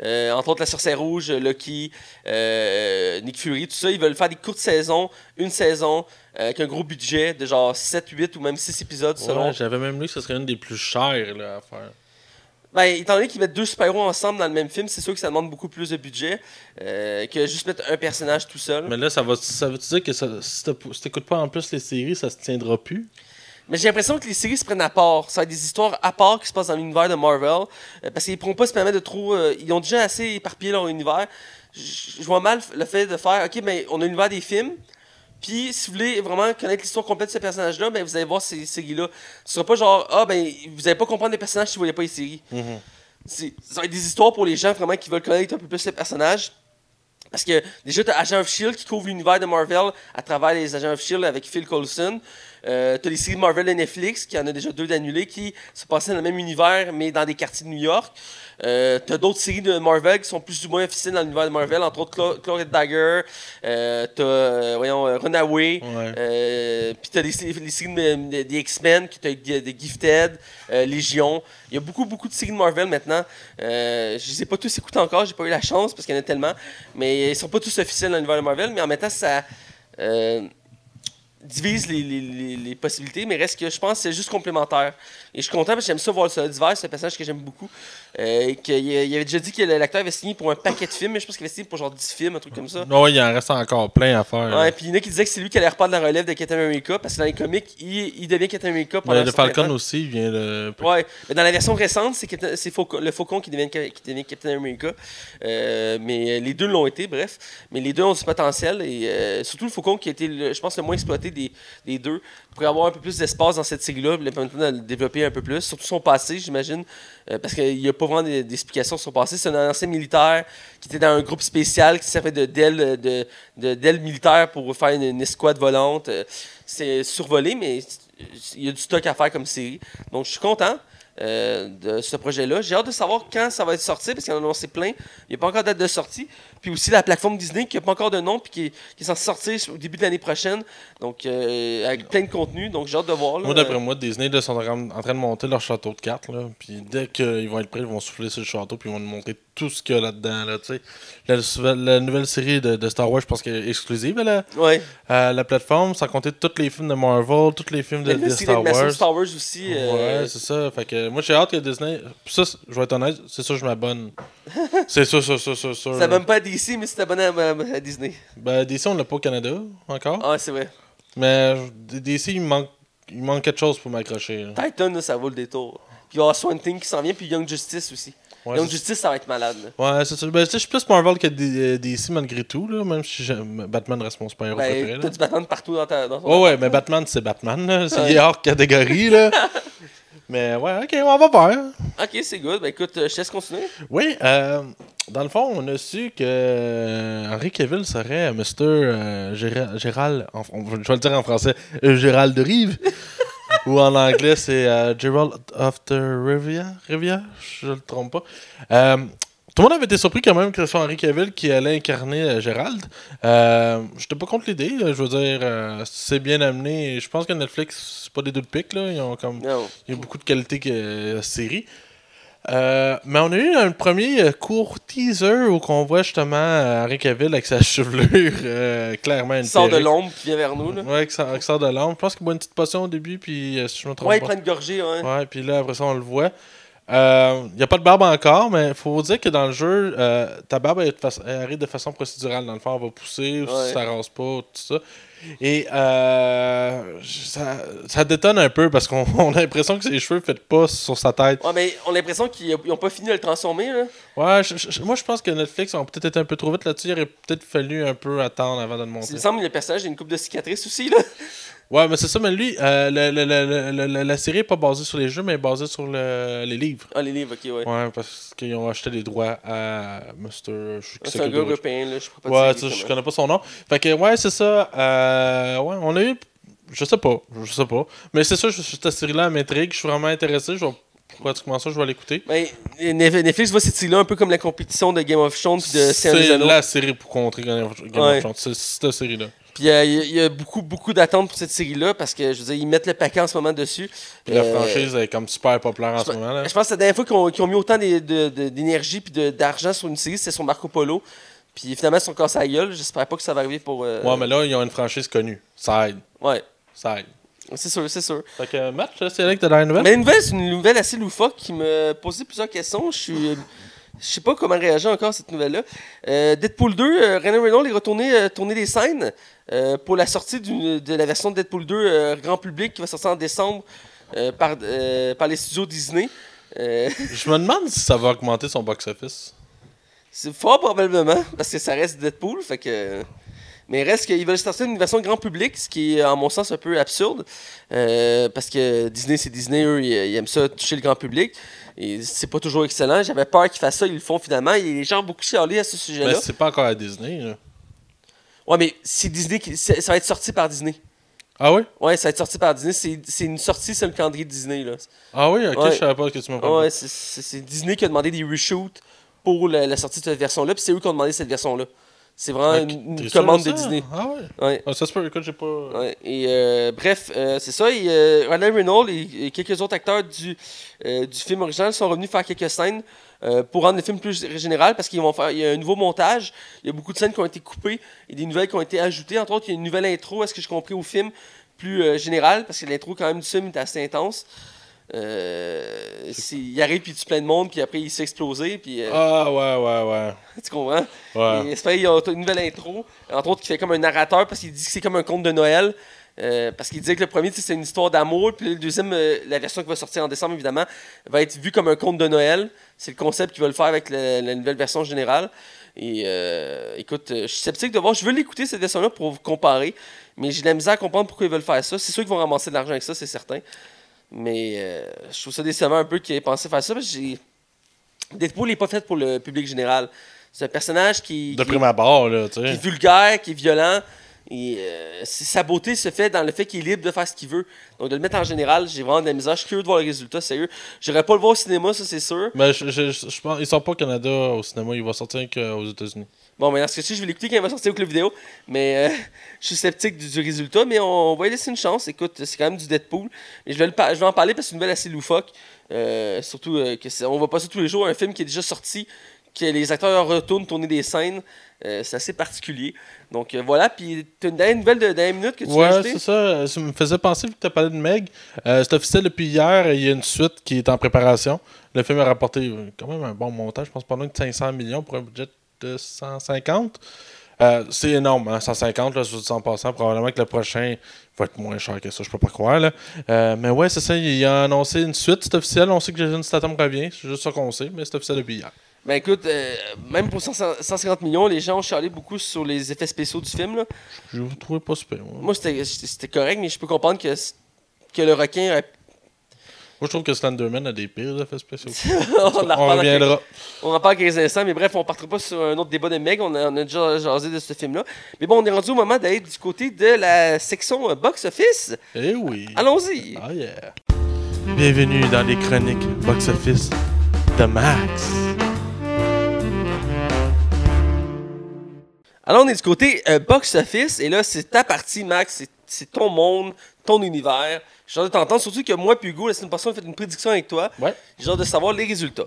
Euh, entre autres, la Sorcière Rouge, Loki, euh, Nick Fury, tout ça. Ils veulent faire des courtes saisons, une saison, euh, avec un gros budget de genre 7, 8 ou même 6 épisodes selon. J'avais même lu que ce serait une des plus chères là, à faire. Ben, étant donné qu'ils mettent deux super-héros ensemble dans le même film, c'est sûr que ça demande beaucoup plus de budget euh, que juste mettre un personnage tout seul. Mais là, ça va ça veut dire que ça, si t'écoutes pas en plus les séries, ça se tiendra plus? Mais j'ai l'impression que les séries se prennent à part. Ça va être des histoires à part qui se passent dans l'univers de Marvel. euh, parce qu'ils ne pourront pas se permettre de trop. euh, ils ont déjà assez éparpillé leur univers. Je vois mal le fait de faire OK, mais on a l'univers des films. Puis, si vous voulez vraiment connaître l'histoire complète de ce personnage-là, ben, vous allez voir ces séries-là. Ce sera pas genre, ah, ben, vous allez pas comprendre les personnages si vous voyez pas les séries. C'est- Ça va être des histoires pour les gens vraiment qui veulent connaître un peu plus les personnages. Parce que déjà, tu as Agent of Shield qui couvre l'univers de Marvel à travers les Agents of Shield avec Phil Coulson. Euh, t'as les séries Marvel et Netflix, qui en a déjà deux d'annulés, qui se passaient dans le même univers, mais dans des quartiers de New York. Euh, t'as d'autres séries de Marvel qui sont plus ou moins officielles dans l'univers de Marvel, entre autres Clo- Dagger, euh, t'as, euh, voyons, euh, Runaway, Ouais. euh, puis t'as les, sé- les séries de- de- des X-Men, qui t'as des Gifted, Légion. Il y a beaucoup, beaucoup de séries de Marvel maintenant. Je les ai pas tous écoutés encore, j'ai pas eu la chance parce qu'il y en a tellement. Mais ils sont pas tous officiels dans l'univers de Marvel, mais en même temps, ça euh, divise les, les- les- possibilités, mais reste que je pense que c'est juste complémentaire. Et je suis content parce que j'aime ça voir le divers, c'est un personnage que j'aime beaucoup. Euh, et qu'il il avait déjà dit que l'acteur avait signé pour un paquet de films, mais je pense qu'il avait signé pour genre 10 films, un truc comme ça. Ouais, il en reste encore plein à faire. Ouais, puis il y en a qui disaient que c'est lui qui allait reprendre la relève de Captain America, parce que dans les comics, il, il devient Captain America pendant le Falcon aussi, il vient de. Ouais, mais dans la version récente, c'est Captain- c'est Faucon- le Faucon qui devient, qui devient Captain America. Euh, mais les deux l'ont été, bref. Mais les deux ont du potentiel. Et euh, surtout le Faucon qui a été, le- je pense, le moins exploité des, deux. Pour avoir un peu plus d'espace dans cette série-là, puis maintenant de le développer un peu plus. Surtout son passé, j'imagine. Euh, parce qu'il n'y a pas vraiment d'explication sur son passé. C'est un ancien militaire qui était dans un groupe spécial qui servait de d'aile de, de, militaire pour faire une, une escouade volante. Euh, C'est survolé, mais il y a du stock à faire comme série. Donc, je suis content euh, de ce projet-là. J'ai hâte de savoir quand ça va être sorti, parce qu'il y en a annoncé plein. Il n'y a pas encore de date de sortie. Puis aussi la plateforme Disney qui n'a pas encore de nom, puis qui est, qui est censée sortir au début de l'année prochaine. Donc, euh, avec plein de contenu. Donc, j'ai hâte de voir. là. Moi, d'après moi, Disney là, sont en train de monter leur château de cartes. Là. Puis dès qu'ils vont être prêts, ils vont souffler sur le château. Puis ils vont nous montrer tout ce qu'il y a là-dedans. Là, la, la nouvelle série de, de Star Wars, je pense qu'elle est exclusive à la, Ouais. à la plateforme. Sans compter tous les films de Marvel, tous les films de, de Star Wars. Star Wars aussi. euh, Ouais, c'est ça. Fait que moi, j'ai hâte que Disney. Puis ça, je vais être honnête, c'est ça, je m'abonne. c'est ça, ça, ça, ça, ça. ça même pas à DC, mais c'est abonné à, à- Disney. Ben, DC, on l'a pas au Canada encore. Ah, c'est vrai. Mais DC, il manque, il manque quelque chose pour m'accrocher. là. Titan, là, ça vaut le détour. Puis il va y avoir Thing qui s'en vient, puis Young Justice aussi. Ouais, Young Justice, ça va être malade. là. Ouais, c'est ça. Ben, tu je suis plus Marvel que D- DC malgré tout, là, même si Batman reste mon super-héros préféré. Ben, là. t'as du Batman partout dans ta. Dans ton Ouais, ouais, mais Batman, c'est Batman. là. C'est Ouais. hors catégorie, là. mais ouais, ok, on va voir. Ok, c'est good. Ben écoute, euh, je te laisse continuer. Oui, euh, dans le fond, on a su que euh, Henry Cavill serait Mr. euh, Géra- Gérald, en- je vais le dire en français, euh, Gérald de Rive. Ou en anglais, c'est Gerald of the Rivia. Rivia, je ne le trompe pas. Tout le monde avait été surpris quand même que ce soit Henry Cavill qui allait incarner euh, Gérald. Euh, J'étais pas contre l'idée. Je veux dire, euh, c'est bien amené. Je pense que Netflix, c'est pas des deux de pique. Là. Ils ont comme Non. il y a beaucoup de qualité que euh, série. Mais on a eu un premier court teaser où on voit justement Henry Cavill avec sa chevelure clairement une Il sort de l'ombre, puis vient vers nous. Là. Ouais, qui sort, de l'ombre. Je pense qu'il boit une petite potion au début, puis si je me trompe Ouais, il pas. prend une gorgée. Ouais. Ouais, puis là, après ça, on le voit. Euh, Il n'y a pas de barbe encore, mais il faut dire que dans le jeu, euh, ta barbe elle, arrive de façon procédurale. Dans le fond, elle va pousser, ou Ouais. si ça rase pas, tout ça. Et euh, ça, ça détonne un peu parce qu'on on a l'impression que ses cheveux ne fêtent pas sur sa tête. Ouais, mais on a l'impression qu'ils n'ont pas fini de le transformer. Là. Ouais, je- je- moi je pense que Netflix ont peut-être été un peu trop vite là-dessus. Il aurait peut-être fallu un peu attendre avant de le Il montrer. me semble que le personnage a une coupe de cicatrices aussi. Là. Ouais, mais c'est ça, mais lui, euh, le- le- le- le- le- la série n'est pas basée sur les jeux, mais basée sur le- les livres. Ah, les livres, ok, ouais. Ouais, parce qu'ils ont acheté les droits à Mr. c'est un gars européen. Là. Je peux pas Ouais, je connais pas son nom. Fait que, ouais, c'est ça. Euh, ouais, on a eu. Je sais pas. Je sais pas. Mais c'est ça, je- cette série-là m'intrigue. Je suis vraiment intéressé. Je vais pratiquement ça, je vais l'écouter. Ben, Netflix voit cette série-là un peu comme la compétition de Game of Thrones de des C'est la série pour contrer Game of Game of. Thrones. C'est cette série-là. Puis euh, il y a- il y, a beaucoup, beaucoup d'attentes pour cette série-là parce que, je veux dire, ils mettent le paquet en ce moment dessus. Puis la Euh, franchise est comme super populaire en ce moment. Là. Je pense que la dernière fois qu'ils ont, mis autant d'énergie puis d'argent sur une série, c'était sur Marco Polo. Puis finalement, ils sont cassés la gueule. J'espère pas que ça va arriver pour. euh, Ouais, mais là, ils ont une franchise connue. Ça aide. Ouais, Ça aide. c'est sûr, c'est sûr. Fait que, Matt, là, c'est là que t'as la nouvelle? Mais la nouvelle, c'est une nouvelle assez loufoque qui me posait plusieurs questions. Je suis. Je sais pas comment réagir encore à cette nouvelle-là. Euh, Deadpool 2, euh, Ryan Reynolds est retourné euh, tourner des scènes euh, pour la sortie de la version de Deadpool 2 euh, grand public qui va sortir en décembre par, par les studios Disney. Je me demande si ça va augmenter son box-office. c'est fort probablement, parce que ça reste Deadpool. Fait que... Mais reste qu'ils veulent sortir une version grand public, ce qui est, en mon sens, un peu absurde. euh, parce que Disney, c'est Disney, eux, ils, ils aiment ça toucher le grand public. Et c'est pas toujours excellent. J'avais peur qu'ils fassent ça, ils le font finalement. Et les gens ont beaucoup chialé à ce Mais sujet-là. c'est pas encore à Disney. là. Ouais, mais c'est Disney qui. Ça va être sorti par Disney. Ah oui? Ouais, ça va être sorti par Disney. C'est une sortie sur le calendrier de Disney. Là. Ah oui, ok, Ouais. je savais pas ce que tu m'as parlé. Ouais, c'est- Disney qui a demandé des reshoots pour la, la sortie de cette version-là. Puis c'est eux qui ont demandé cette version-là. C'est vraiment Ok, une, commande de? Disney. Ah ouais? Ouais. Ah, ça se peut, écoute, j'ai pas. Ouais, et euh, bref, euh, c'est ça. Et, euh, Ryan Reynolds et, et quelques autres acteurs du, du film original sont revenus faire quelques scènes pour rendre le film plus général parce qu'ils vont faire il y a un nouveau montage. Il y a beaucoup de scènes qui ont été coupées et des nouvelles qui ont été ajoutées. Entre autres, il y a une nouvelle intro, est-ce que j'ai compris, au film plus général parce que l'intro quand même du film est assez intense. Euh, il arrive puis tue plein de monde puis après il s'est explosé puis euh, Ah ouais, ouais, ouais. tu comprends? Ouais. et c'est il y a une nouvelle intro, entre autres qui fait comme un narrateur parce qu'il dit que c'est comme un conte de Noël. Euh, parce qu'il disait que le premier, tu c'est une histoire d'amour, puis le deuxième, euh, la version qui va sortir en décembre, évidemment, va être vue comme un conte de Noël. C'est le concept qu'ils veulent faire avec la nouvelle version générale. Et euh, écoute, euh, je suis sceptique de voir. Je veux l'écouter, cette version-là, pour vous comparer. Mais j'ai de la misère à comprendre pourquoi ils veulent faire ça. C'est sûr qu'ils vont ramasser de l'argent avec ça, c'est certain. Mais euh, je trouve ça décevant un peu qu'ils aient pensé faire ça. Parce que j'ai... Deadpool n'est pas fait pour le public général. C'est un personnage qui. De qui- prime abord, là, tu qui sais. est vulgaire, qui est violent. Et euh, sa beauté se fait dans le fait qu'il est libre de faire ce qu'il veut. Donc de le mettre en général, j'ai vraiment de la misère. Je suis curieux de voir le résultat, sérieux. J'irai pas le voir au cinéma, ça c'est sûr. Mais je, je, je, je pense, il sort pas au Canada au cinéma, il va sortir qu'aux États-Unis. Bon, mais dans ce cas-ci, je vais l'écouter quand il va sortir au club vidéo. Mais euh, je suis sceptique du, du résultat, mais on, va lui laisser une chance. Écoute, c'est quand même du Deadpool. Mais je vais, le je vais en parler parce que c'est une nouvelle assez loufoque. Euh, surtout euh, que c'est- on va passer tous les jours un film qui est déjà sorti, que les acteurs retournent tourner des scènes. Euh, c'est assez particulier. Donc euh, voilà, puis tu as une dernière nouvelle de dernière minute que tu veux Ouais, ajouter? c'est ça. Ça me faisait penser, vu que tu as parlé de Meg. c'est officiel depuis hier, il y a une suite qui est en préparation. Le film a rapporté quand même un bon montage, je pense pas loin de 500 millions pour un budget de 150. Euh, c'est énorme, hein, 150, là, sur 100%. Probablement que le prochain va être moins cher que ça, je peux pas croire. Là. Euh, mais ouais, c'est ça, il a annoncé une suite, c'est officiel. On sait que Jason Statham revient, c'est juste ça qu'on sait, mais c'est officiel depuis hier. Ben écoute, euh, même pour 100 150 millions, les gens ont chialé beaucoup sur les effets spéciaux du film. Là. Je vous trouvais pas super. Moi, Moi, c'était correct, mais je peux comprendre que, que le requin. a- Moi, je trouve que Slenderman a des pires effets spéciaux. on, en on après. reviendra. On en parle 15 instants, mais bref, on ne partira pas sur un autre débat de Meg. On a, on a déjà jasé de ce film-là. Mais bon, on est rendu au moment d'aller du côté de la section box-office. Eh oui. Allons-y. Ah yeah. Bienvenue dans les chroniques box-office de Max. Alors, on est du côté euh, box-office. Et là, c'est ta partie, Max. C'est ton monde, ton univers. J'ai hâte de t'entendre. Surtout que moi, puis Hugo, la semaine passée, on a fait une prédiction avec toi. Ouais. J'ai hâte de savoir les résultats.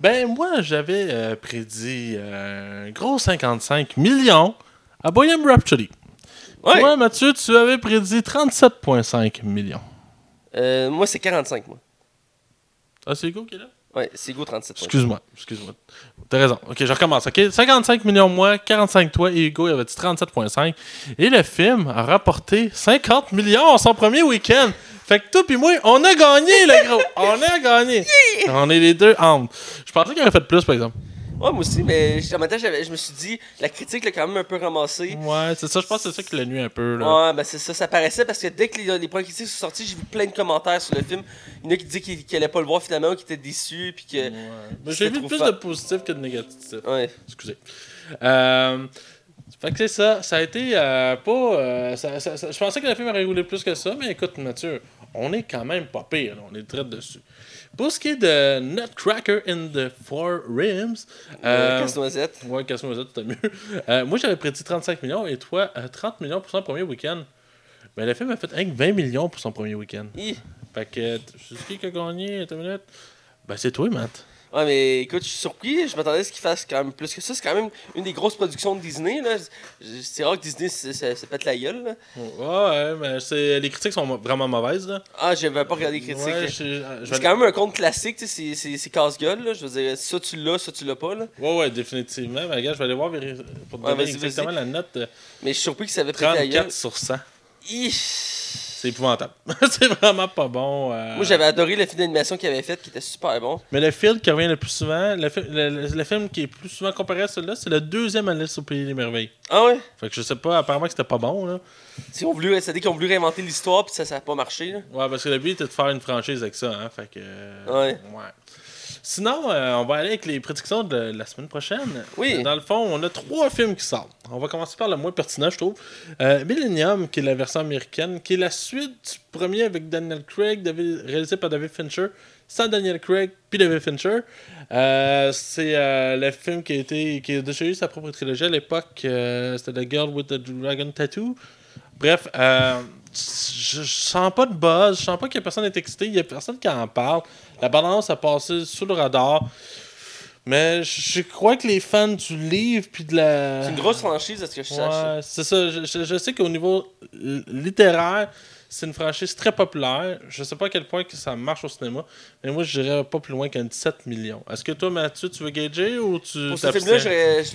Ben, moi, j'avais euh, prédit euh, un gros 55 millions à Bohemian Rhapsody. Ouais. Toi, Mathieu, tu avais prédit 37,5 millions. Euh, moi, c'est 45, moi. Ah, c'est Hugo qui est là? Ouais, c'est Hugo 37. Excuse-moi, excuse-moi. T'as raison. Ok, je recommence. Ok, 55 millions moi, 45 toi et Hugo, il avait dit 37,5. Et le film a rapporté 50 millions son premier week-end. Fait que toi puis moi, on a gagné, le gros. On a gagné. On est les deux armes. Je pensais qu'il aurait fait plus, par exemple. Ouais, moi aussi, mais en même temps, je me suis dit, la critique l'a quand même un peu ramassé. Ouais, c'est ça. Je pense que c'est ça qui l'a nuit un peu. Là. Ouais, ben c'est ça, ça paraissait parce que dès que les, les premiers critiques sont sortis, j'ai vu plein de commentaires sur le film. Il y en a qui disaient qu'ils qu'ils allaient pas le voir finalement, qui étaient déçus, puis que. Ouais. J'ai vu plus de positifs que de négatifs. Ouais. Excusez. Euh, fait que c'est ça. Ça a été euh, pas. euh, ça- ça- ça- je pensais que le film aurait roulé plus que ça, mais écoute, Mathieu, on est quand même pas pire. là. On est très dessus. Pour ce qui est de Nutcracker in the Four Rims. Euh, Euh, Casse-noisette. ouais, casse-moi ça, c'était mieux. Euh, moi, j'avais prédit 35 millions et toi, euh, 30 millions pour son premier week-end. Mais le film a fait rien que 20 millions pour son premier week-end. Hi. Fait que, euh, je sais qui qui a gagné, minute? Ben, c'est toi, Matt. Ouais, mais écoute, je suis surpris. Je m'attendais à ce qu'il fasse quand même plus que ça. C'est quand même une des grosses productions de Disney. là. C'est rare que Disney se, se- se pète la gueule. là. Ouais, mais c'est... les critiques sont vraiment mauvaises, là. Ah, j'avais pas regardé les critiques. Ouais, là. je- je- je c'est quand même un conte classique, tu sais, c'est- c'est c'est casse-gueule. là. Je veux dire, ça tu l'as, ça tu l'as pas. Là. ouais, ouais, définitivement. Mais regarde, je vais aller voir pour te Ouais, donner vas-y, exactement vas-y. la note. euh, Mais je suis surpris que ça avait pété la gueule. 34 sur 100. Hi. C'est épouvantable. c'est vraiment pas bon. euh. Moi, j'avais adoré le film d'animation qu'il avait fait, qui était super bon. Mais le film qui revient le plus souvent, le, fi- le- le- le film qui est plus souvent comparé à celui-là, c'est le deuxième Alice au Pays des Merveilles. Ah ouais? Fait que je sais pas, apparemment que c'était pas bon, là. Ont voulu, c'est-à-dire qu'ils ont voulu réinventer l'histoire, puis ça, ça a pas marché. Là. Ouais, parce que le but était de faire une franchise avec ça, hein. Fait que. euh, Ouais. Sinon, euh, on va aller avec les prédictions de la semaine prochaine. Oui. Dans le fond, on a trois films qui sortent. On va commencer par le moins pertinent, je trouve. Euh, Millennium, qui est la version américaine, qui est la suite du premier avec Daniel Craig, David- réalisé par David Fincher, sans Daniel Craig, puis David Fincher. Euh, c'est euh, le film qui a, été, qui a déjà eu sa propre trilogie à l'époque. euh, C'était The Girl with the Dragon Tattoo. Bref, euh, je, je sens pas de buzz, je sens pas qu'il y a personne qui est excité, il y a personne qui en parle. La balance a passé sous le radar. Mais je, crois que les fans du livre puis de la. C'est une grosse franchise, à ce que je sache. Ouais, c'est ça. Je, je- je sais qu'au niveau littéraire, c'est une franchise très populaire. Je sais pas à quel point que ça marche au cinéma, mais moi, je dirais pas plus loin qu'un 17 millions. Est-ce que toi, Mathieu, tu veux gager ou tu Pour ce film-là, je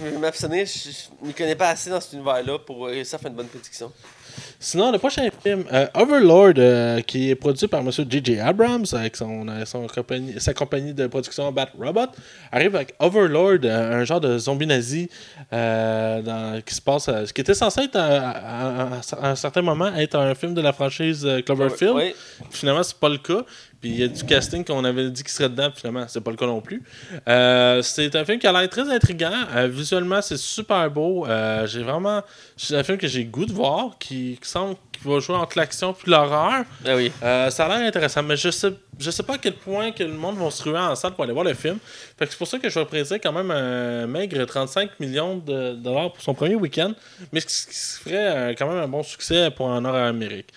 vais m'abstenir. Je m'y connais pas assez dans cet univers-là pour réussir à faire une bonne prédiction. Sinon, le prochain film, euh, Overlord, euh, qui est produit par M. J.J. Abrams, avec son, euh, son compagnie, sa compagnie de production Bat Robot, arrive avec Overlord, euh, un genre de zombie nazi dans- qui se passe, qui était censé être, à, à- à un certain moment, être un film de la franchise Cloverfield. Oui. Finalement, c'est pas le cas. Puis il y a du casting qu'on avait dit qu'il serait dedans, puis finalement, c'est pas le cas non plus. Euh, c'est un film qui a l'air très intriguant. Euh, visuellement, c'est super beau. Euh, j'ai vraiment. C'est un film que j'ai goût de voir, qui, qui semble qu'il va jouer entre l'action puis l'horreur. Ah oui. Ça a l'air intéressant, mais je sais, je sais pas à quel point que le monde va se ruer en salle pour aller voir le film. Fait que c'est pour ça que je vais présenter quand même un maigre 35 millions de dollars pour son premier week-end, mais ce qui ferait quand même un bon succès pour un Nord-Amérique.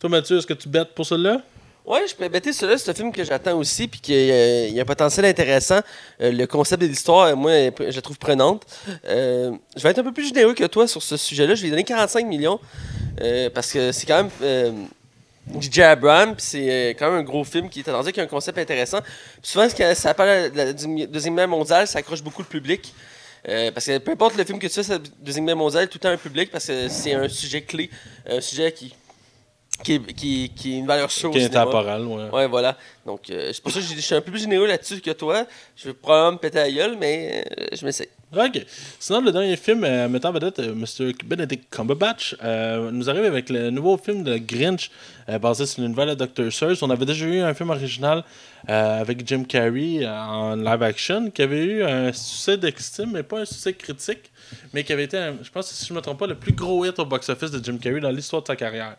Toi, Mathieu, est-ce que tu bêtes pour celui-là? Ouais, je peux bêter celui-là, c'est un film que j'attends aussi, puis qu'il il y a un potentiel intéressant. Euh, le concept de l'histoire, euh, moi, je la trouve prenante. Euh, je vais être un peu plus généreux que toi sur ce sujet-là. Je vais donner 45 millions, euh, parce que c'est quand même euh, DJ Abrams, c'est euh, quand même un gros film qui est attendu, qui a un concept intéressant. Puis souvent, ce que ça parle de la Deuxième Guerre mondiale, ça accroche beaucoup le public. Euh, parce que peu importe le film que tu fais, la Deuxième Guerre mondiale, tout le un public, parce que c'est un sujet clé, un sujet qui, qui, est, qui, qui est une valeur au Qui est intemporel, ouais. Ouais, voilà. Donc, euh, c'est pour ça que je suis un peu plus généreux là-dessus que toi. Je vais probablement me péter la gueule, mais euh, je m'essaie. Ok. Sinon, le dernier film euh, mettant en vedette euh, Mr. Benedict Cumberbatch euh, nous arrive avec le nouveau film de Grinch basé sur une nouvelle de Dr. Seuss. On avait déjà eu un film original avec Jim Carrey en live action qui avait eu un succès d'estime, mais pas un succès critique, mais qui avait été, un- je pense, si je ne me trompe pas, le plus gros hit au box-office de Jim Carrey dans l'histoire de sa carrière.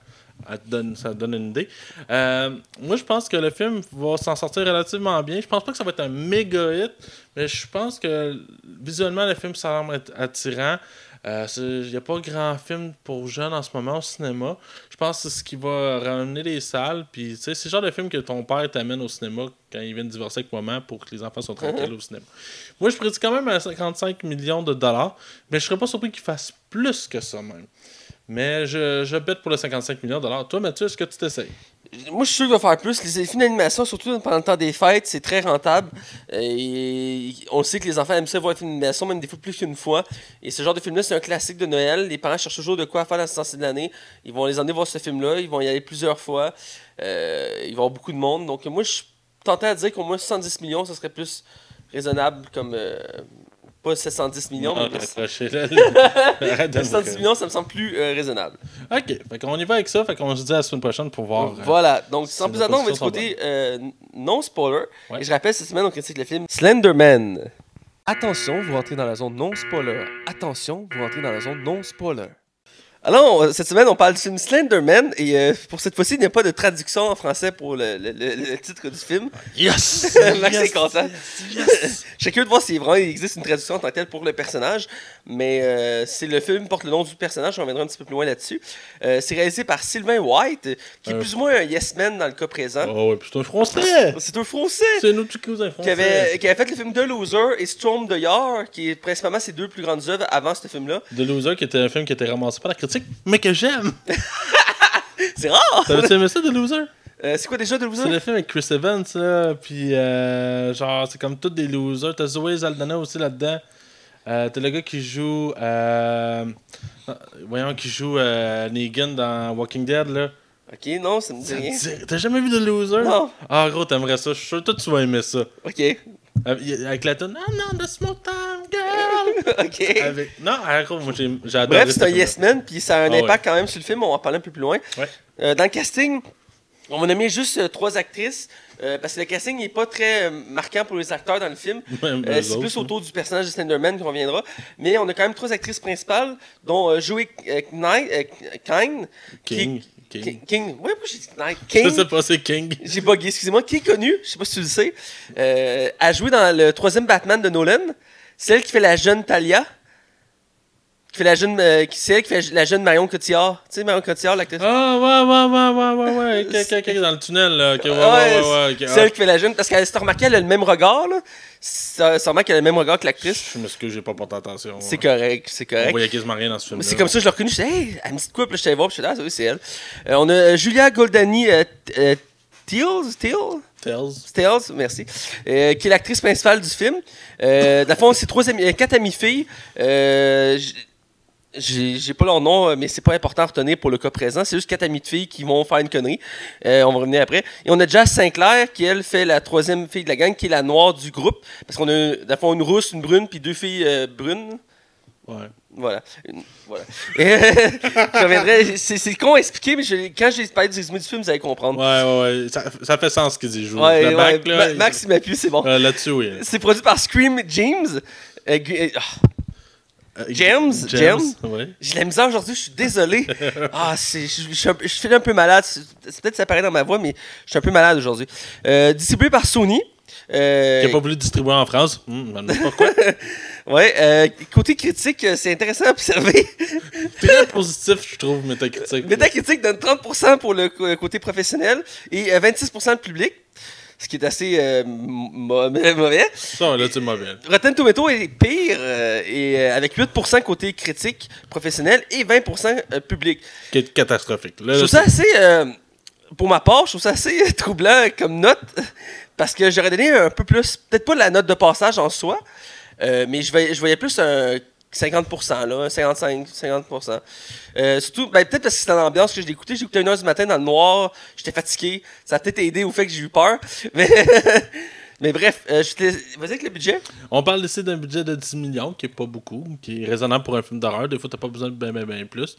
Ça donne, une idée. Euh, moi, je pense que le film va s'en sortir relativement bien. Je pense pas que ça va être un méga hit, mais je pense que visuellement, le film semble être attirant. Il n'y a pas grand film pour jeunes en ce moment au cinéma. Je pense que c'est ce qui va ramener les salles. Puis, c'est le genre de film que ton père t'amène au cinéma quand il vient de divorcer avec maman pour que les enfants soient tranquilles au cinéma. Moi, je prédis quand même à 55 millions de dollars, mais je serais pas surpris qu'il fasse plus que ça même. Mais je, je bête pour le 55 millions de dollars. Toi, Mathieu, est-ce que tu t'essayes? Moi, je suis sûr qu'il va faire plus. Les films d'animation, surtout pendant le temps des fêtes, c'est très rentable. Euh, on sait que les enfants aiment ça voir des films d'animation, même des fois plus qu'une fois. Et ce genre de film-là, c'est un classique de Noël. Les parents cherchent toujours de quoi faire dans ce sens de l'année. Ils vont les emmener voir ce film-là. Ils vont y aller plusieurs fois. Euh, il va y avoir beaucoup de monde. Donc, moi, je suis tenté à dire qu'au moins 70 millions, ce serait plus raisonnable comme. euh, pas 710 millions, Ah, mais. Arrête de me 70 faire. millions, ça me semble plus euh, raisonnable. Ok, fait qu'on y va avec ça. Fait qu'on se dit à la semaine prochaine pour voir. euh, Voilà, donc sans plus attendre, on va du côté euh, non spoiler. Ouais. Et je rappelle, cette semaine, on critique le film Slenderman. Attention, vous rentrez dans la zone non spoiler. Attention, vous rentrez dans la zone non spoiler. Alors, on- cette semaine, on parle du film Slenderman et euh, pour cette fois-ci, il n'y a pas de traduction en français pour le, le- le- le titre du film. Yes! Max Yes! est content. Yes! Je suis curieux de voir si vraiment il existe une traduction en tant que telle pour le personnage, mais euh, c'est le film porte le nom du personnage, on reviendra un petit peu plus loin là-dessus. Euh, c'est réalisé par Sylvain White, qui est Euh. plus ou moins un yes man dans le cas présent. Oh, ouais, puis c'est un français! C'est un français C'est un autre cousin qui français. avait, qui avait fait le film The Loser et Storm the Yard, qui est principalement ses deux plus grandes œuvres avant ce film-là. The Loser, qui était un film qui était ramassé par la critique, mais que j'aime! C'est rare! T'avais-tu aimé ça, The Loser? Euh, c'est quoi déjà The C'est Loser? le film avec Chris Evans, là, puis euh, genre, c'est comme tous des losers. T'as Zoé Zaldana aussi là-dedans. Euh, T'as le gars qui joue. Euh, voyons, qui joue euh, Negan dans Walking Dead, là. Ok, non, ça me dit rien. T'as jamais vu The Loser? Non. Ah, gros, t'aimerais ça. Je suis sûr que toi, tu vas aimer ça. Ok. Euh, Avec la tune Ah non, the smoke time, girl! ok. Avec... Non, ah, gros, moi, j'ai adoré Bref, ce c'est un yes man, puis ça a un Ah ouais. impact quand même sur le film, on va en parler un peu plus loin. Ouais. Euh, dans le casting, On va nommer juste euh, trois actrices. Euh, parce que le casting n'est pas très euh, marquant pour les acteurs dans le film. Euh, c'est plus autour du personnage de Slenderman qu'on reviendra. Mais on a quand même trois actrices principales, dont euh, Joey euh, euh, King. King. King. King. Ouais, pourquoi j'ai dit Knight? Je King. sais pas, c'est King. J'ai bugué, excusez-moi. Qui est connu, je sais pas si tu le sais, euh, a joué dans le troisième Batman de Nolan. Celle qui fait la jeune Talia. Qui fait la jeune, euh, qui- c'est elle qui fait la jeune Marion Cotillard. Tu sais, Marion Cotillard, l'actrice? Ah, ouais, ouais, ouais, ouais, ouais, ouais. Ok, ok, dans le tunnel, là. Ok, ouais, ouais, Ouais, ouais, ouais. ok, c'est ah. elle qui fait la jeune. Parce qu'elle s'est remarqué, elle a le même regard, là. Ça- Sûrement qu'elle a le même regard que l'actrice. Je m'excuse, j'ai pas porté attention. C'est ouais. correct, c'est On correct. voyait quasiment rien dans ce film. C'est comme ça que je l'ai reconnu. Je disais, hey, elle me dit quoi? Puis je voir, puis je suis là, ah, oui, c'est elle. Euh, on a euh, Julia Goldani euh, euh, Teals, Teals? Stills, merci, euh, qui est l'actrice principale du film. Euh, dans le fond, c'est trois amis, euh, quatre amies filles. Euh, j'ai j'ai pas leur nom, euh, mais c'est pas important à retenir pour le cas présent. C'est juste quatre amies de filles qui vont faire une connerie. Euh, on va revenir après. Et on a Jazz Sinclair, qui elle fait la troisième fille de la gang, qui est la noire du groupe. Parce qu'on a, fond, une rousse, une brune, puis deux filles euh, brunes. Ouais. Voilà. Une- voilà. Je reviendrai. C'est c'est con à expliquer, mais je- quand j'ai parlé du résumé du film, vous allez comprendre. Ouais, ouais, ouais. Ça, ça fait sens ce qu'il dit. Je joue. Ouais, le bac, ouais. là. Ma- Max, il m'appuie, c'est bon. Euh, Là-dessus, oui. C'est produit par Scream James. Euh, euh, Euh, James, James? Ouais. J'ai de la misère aujourd'hui, je suis désolé. Ah, c'est, je, je, suis un peu- je suis un peu malade. C'est, peut-être que ça paraît dans ma voix, mais je suis un peu malade aujourd'hui. Euh, distribué par Sony. Euh, Qui a pas voulu distribuer en France. Demande pourquoi. ouais, euh, côté critique, euh, c'est intéressant à observer. Très positif, je trouve, Metacritic. Metacritic donne 30% pour le côté professionnel et euh, 26% le public, ce qui est assez euh, mauvais. Ça, là, c'est mauvais. Rotten Tomato est pire, euh, et, euh, avec 8% côté critique professionnel et 20% euh, public. Qui est catastrophique. Là, Je trouve ça assez, euh, pour ma part, je trouve ça assez troublant comme note, parce que j'aurais donné un peu plus, peut-être pas la note de passage en soi, mais je voyais, je voyais plus un 50%, là, un 55, 50%. Euh, surtout, ben, peut-être parce que c'était l'ambiance que j'ai écouté. J'ai écouté une heure du matin dans le noir, j'étais fatigué. Ça a peut-être aidé au fait que j'ai eu peur. Mais, mais bref, euh, je vas-y avec le budget. On parle ici d'un budget de 10 millions, qui est pas beaucoup, qui est raisonnable pour un film d'horreur. Des fois, t'as pas besoin de bien, bien, plus.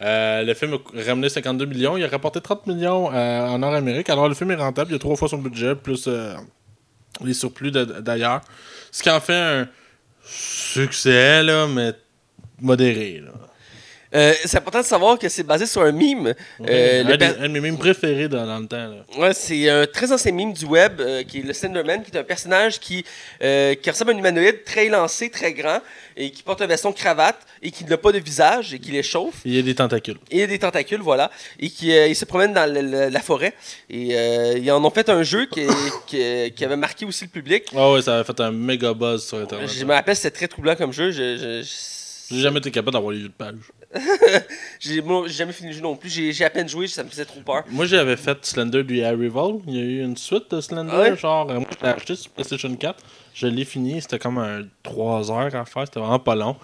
Euh, le film a ramené 52 millions. Il a rapporté 30 millions euh, en Nord-Amérique. Alors, le film est rentable. Il a trois fois son budget, plus euh, les surplus d'ailleurs. Ce qui en fait un succès, là, mais modéré. Là. Euh, c'est important de savoir que c'est basé sur un mime. Euh, un, des- de mes mimes préférés dans, dans le temps. Ouais, c'est un très ancien mime du web euh, qui est le Slenderman, qui est un personnage qui, euh, qui ressemble à un humanoïde très élancé, très grand, et qui porte un veston cravate et qui n'a pas de visage et qui les chauffe. Il y a des tentacules. Et des tentacules, voilà. Et qui il se promène dans le- le- la forêt. Et ils en ont fait un jeu qui, qui, qui avait marqué aussi le public. Ah ouais, ça a fait un méga buzz sur Internet. Je me rappelle, c'était très troublant comme jeu. Je, je- je- J'ai jamais été capable d'avoir les vues de page. j'ai moi, j'ai jamais fini le jeu non plus. J'ai j'ai à peine joué, ça me faisait trop peur. Moi, j'avais fait Slender du Arrival. Il y a eu une suite de Slender. Ah ouais? Genre, euh, moi, je l'ai acheté sur PlayStation 4. Je l'ai fini. C'était comme un 3 heures à faire. C'était vraiment pas long.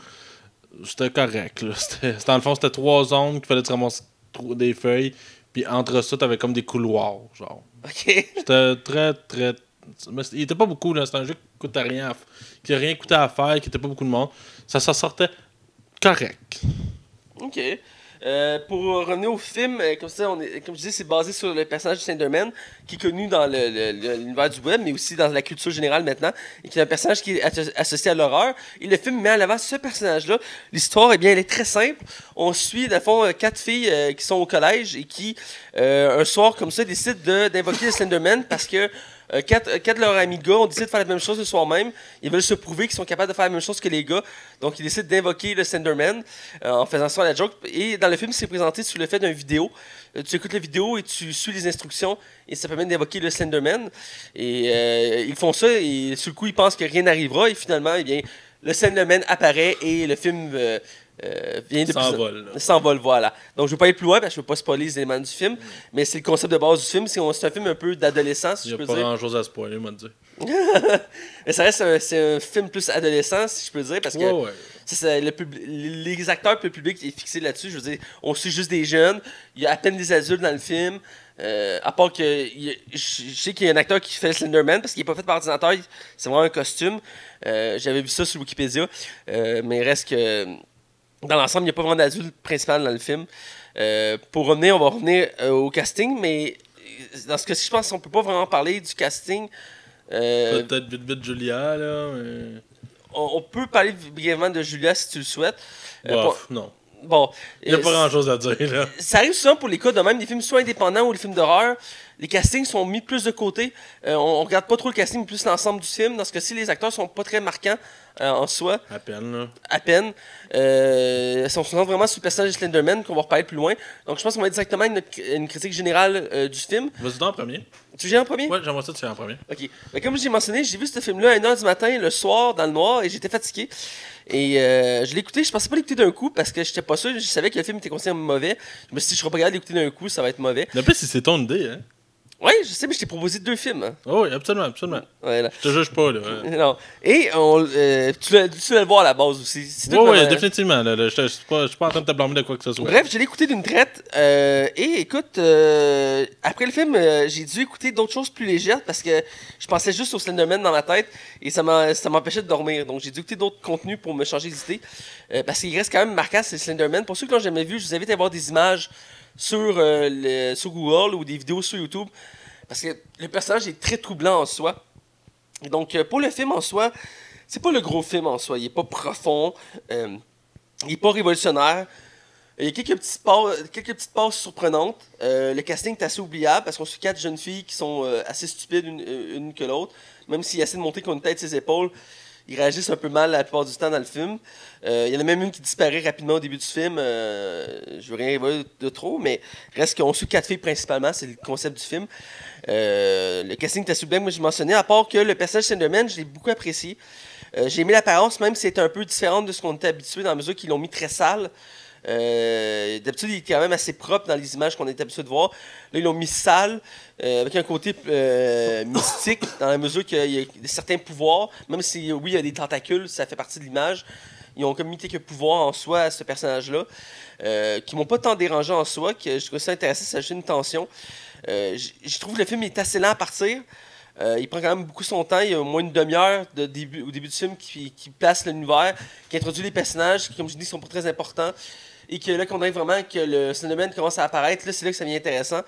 C'était correct. là. C'était, c'était- dans le fond, c'était trois zones qu'il fallait te ramasser des feuilles. Puis entre ça, t'avais comme des couloirs. Genre. Ok. C'était très, très. mais il était pas beaucoup. là. C'était un jeu qui coûtait rien. à Qui a rien coûté à faire. Qui était pas beaucoup de monde. Ça s'en sortait correct. Ok. Euh, pour revenir au film, euh, comme, ça, on est, comme je disais, c'est basé sur le personnage de Slenderman, qui est connu dans l'univers du web, mais aussi dans la culture générale maintenant, et qui est un personnage qui est asso- associé à l'horreur. Et le film met en avant ce personnage-là. L'histoire, eh bien, elle est très simple. On suit, dans le fond, euh, quatre filles qui sont au collège et qui, un soir comme ça, décident de- d'invoquer le Slenderman parce que euh, quatre, euh, quatre de leurs amis gars ont décidé de faire la même chose le soir même. Ils veulent se prouver qu'ils sont capables de faire la même chose que les gars. Donc, ils décident d'invoquer le Slenderman euh, en faisant ça à la joke. Et dans le film, c'est présenté sous le fait d'une vidéo. Tu écoutes la vidéo et tu suis les instructions et ça permet d'invoquer le Slenderman. Et ils font ça et sur le coup, ils pensent que rien n'arrivera. Et finalement, eh bien, le Slenderman apparaît et le film euh, vient de S'envole. S'envole, voilà. Donc, je ne veux pas aller plus loin parce que je ne veux pas spoiler les éléments du film. Mais c'est le concept de base du film. C'est un film un peu d'adolescence, si Il je n'y a peux pas dire. grand chose à spoiler, moi, dire. Mais ça reste un, c'est un film plus adolescent, si je peux dire, parce que Ouais, ouais. c'est ça, le pub- les acteurs et le public est fixé là-dessus. Je veux dire, on suit juste des jeunes. Il y a à peine des adultes dans le film. Euh, à part que il a- je sais qu'il y a un acteur qui fait Slenderman parce qu'il n'est pas fait par ordinateur, il- c'est vraiment un costume. Euh, J'avais vu ça sur Wikipédia. Euh, mais il reste que dans l'ensemble, il n'y a pas vraiment d'adulte principal dans le film. Euh, pour revenir, on va revenir euh, au casting, mais dans ce cas-ci, je pense qu'on peut pas vraiment parler du casting. Euh, Peut-être vite vite Julia, là. Mais... on, on peut parler brièvement de Julia si tu le souhaites. Euh, Bof, non. Bon, Il n'y a euh, pas grand chose à dire, là. ça arrive souvent pour les cas de même des films soit indépendants ou les films d'horreur. Les castings sont mis plus de côté. Euh, on, on regarde pas trop le casting, mais plus l'ensemble du film. Dans ce cas-ci, les acteurs sont pas très marquants euh, en soi, À peine, là. à peine. Euh, on se vraiment sur le personnage de Slenderman, qu'on va reparler plus loin. Donc je pense qu'on va être directement une, une critique générale euh, du film. Vas-y en premier. Tu viens en premier? Ouais, j'aimerais ça que tu sois en premier. Ok. Ben, comme j'ai mentionné, j'ai vu ce film-là à 1h du matin, le soir, dans le noir, et j'étais fatigué. Et euh, je l'ai écouté, je pensais pas l'écouter d'un coup parce que j'étais pas sûr, je savais que le film était considéré mauvais. Je me suis dit, je serais pas capable d'écouter d'un coup, ça va être mauvais. En plus, si c'est ton idée, hein. Ouais, je sais, mais je t'ai proposé deux films. hein. Oh, oui, absolument, absolument. Ouais, là. Je te juge pas, là. Ouais, Non. Et on, euh, tu l'as tu l'as le voir à la base aussi. C'est tout ouais, comme, ouais, euh, définitivement. Là, là, je ne suis pas, je suis pas en train de te blâmer de quoi que ce soit. Bref, je l'ai écouté d'une traite. euh, et écoute, euh, après le film, euh, j'ai dû écouter d'autres choses plus légères parce que je pensais juste au Slenderman dans ma tête et ça m'a- ça m'empêchait de dormir. Donc j'ai dû écouter d'autres contenus pour me changer d'idée. Euh, parce qu'il reste quand même marquant, c'est Slenderman. Pour ceux qui l'ont jamais vu, je vous invite à voir des images sur, euh, le- sur Google ou des vidéos sur YouTube. Parce que le personnage est très troublant en soi. Et donc, euh, pour le film en soi, c'est pas le gros film en soi. Il est pas profond. euh, il est pas révolutionnaire. Il y a quelques petites passes, surprenantes. Le casting est assez oubliable parce qu'on suit quatre jeunes filles qui sont assez stupides une, une que l'autre. Même s'ils essaient de monter qu'on une tête ses épaules, ils réagissent un peu mal la plupart du temps dans le film. Euh, il y en a même une qui disparaît rapidement au début du film. Euh, je veux rien évoquer de trop, mais reste qu'on suit quatre filles principalement, c'est le concept du film. Euh, le casting assez bien, moi je mentionnais, à part que le personnage Slenderman, je l'ai beaucoup apprécié. Euh, j'ai aimé l'apparence, même si c'était un peu différente de ce qu'on était habitué dans la mesure qu'ils l'ont mis très sale. Euh, D'habitude, il est quand même assez propre dans les images qu'on est habitué de voir. Là, ils l'ont mis sale, euh, avec un côté euh, mystique, dans la mesure qu'il y a certains pouvoirs, même si, oui, il y a des tentacules, ça fait partie de l'image. Ils ont comme mis quelques pouvoirs en soi à ce personnage-là, qui m'ont pas tant dérangé en soi, que je trouve ça intéressant, ça ajoute une tension. Je trouve que le film est assez lent à partir. Il prend quand même beaucoup son temps. Il y a au moins une demi-heure au début du film qui, qui place l'univers, qui introduit les personnages qui, comme je dis, sont pas très importants. Et que là, qu'on arrive vraiment que le Slenderman commence à apparaître, c'est là que ça devient intéressant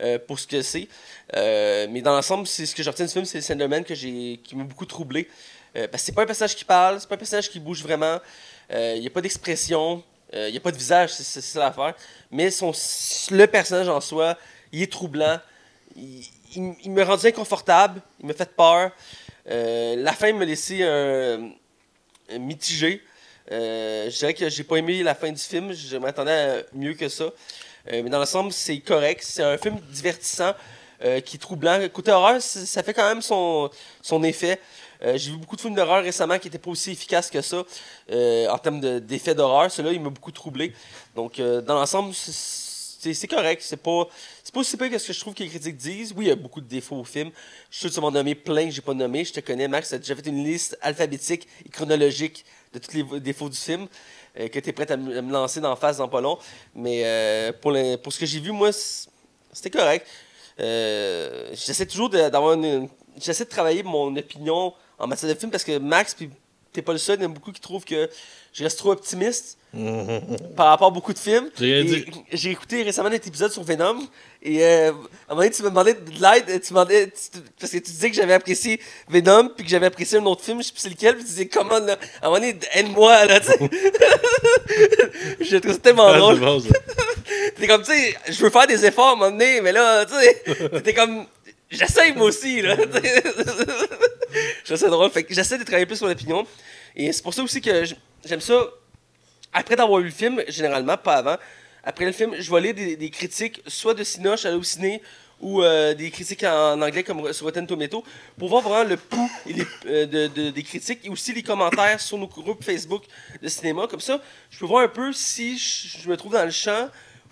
euh, pour ce que c'est. Euh, mais dans l'ensemble, c'est ce que je retiens du film, c'est le j'ai, qui m'a beaucoup troublé. Euh, parce que c'est pas un personnage qui parle, c'est pas un personnage qui bouge vraiment. Euh, Il n'y a pas d'expression, euh, il n'y a pas de visage, c'est ça l'affaire. Mais son, le personnage en soi, il est troublant. Il, il- il me rendait inconfortable, il m'a fait peur. Euh, la fin me laissait mitigé. Euh, je dirais que j'ai pas aimé la fin du film, je m'attendais à mieux que ça. Euh, mais dans l'ensemble, c'est correct. C'est un film divertissant, euh, qui est troublant. Côté horreur, ça fait quand même son, son effet. J'ai vu beaucoup de films d'horreur récemment qui n'étaient pas aussi efficaces que ça en termes de- d'effets d'horreur. Celui-là, il m'a beaucoup troublé. Donc, dans l'ensemble, c'est- c'est correct. C'est pas, c'est pas aussi pire que ce que je trouve que les critiques disent. Oui, il y a beaucoup de défauts au film. Je suis sûr que tu m'en nommer plein que j'ai pas nommé. Je te connais, Max. Tu as déjà fait une liste alphabétique et chronologique de tous les défauts du film. euh, que tu es prêt à, me lancer d'en face dans pas long. Mais euh, pour, pour ce que j'ai vu, moi, c'était correct. Euh, j'essaie toujours d'avoir une, J'essaie de travailler mon opinion en matière de film parce que Max, puis t'es pas le seul, il y en a beaucoup qui trouvent que je reste trop optimiste par rapport à beaucoup de films. J'ai écouté récemment un épisode sur Venom et euh, à un moment donné, tu me demandais de l'aide, tu demandais, tu- parce que tu disais que j'avais apprécié Venom puis que j'avais apprécié un autre film, je sais plus c'est lequel, puis tu disais comment là, à un moment donné, aide-moi là, tu sais. je trouve ça tellement Ah, drôle. c'est bon. T'es comme, tu sais, je veux faire des efforts à un moment donné, mais là, tu sais, t'es comme, j'essaie moi aussi, là. je trouve ça drôle. Fait que j'essaie de travailler plus sur l'opinion. Et c'est pour ça aussi que j'aime ça. Après d'avoir vu le film, généralement, pas avant, après le film, je vais lire des, critiques, soit de Cinoche, aller au ciné, ou euh, des critiques en anglais comme sur Rotten Tomato, pour voir vraiment le pouls euh, de- de- des critiques et aussi les commentaires sur nos groupes Facebook de cinéma. Comme ça, je peux voir un peu si je me trouve dans le champ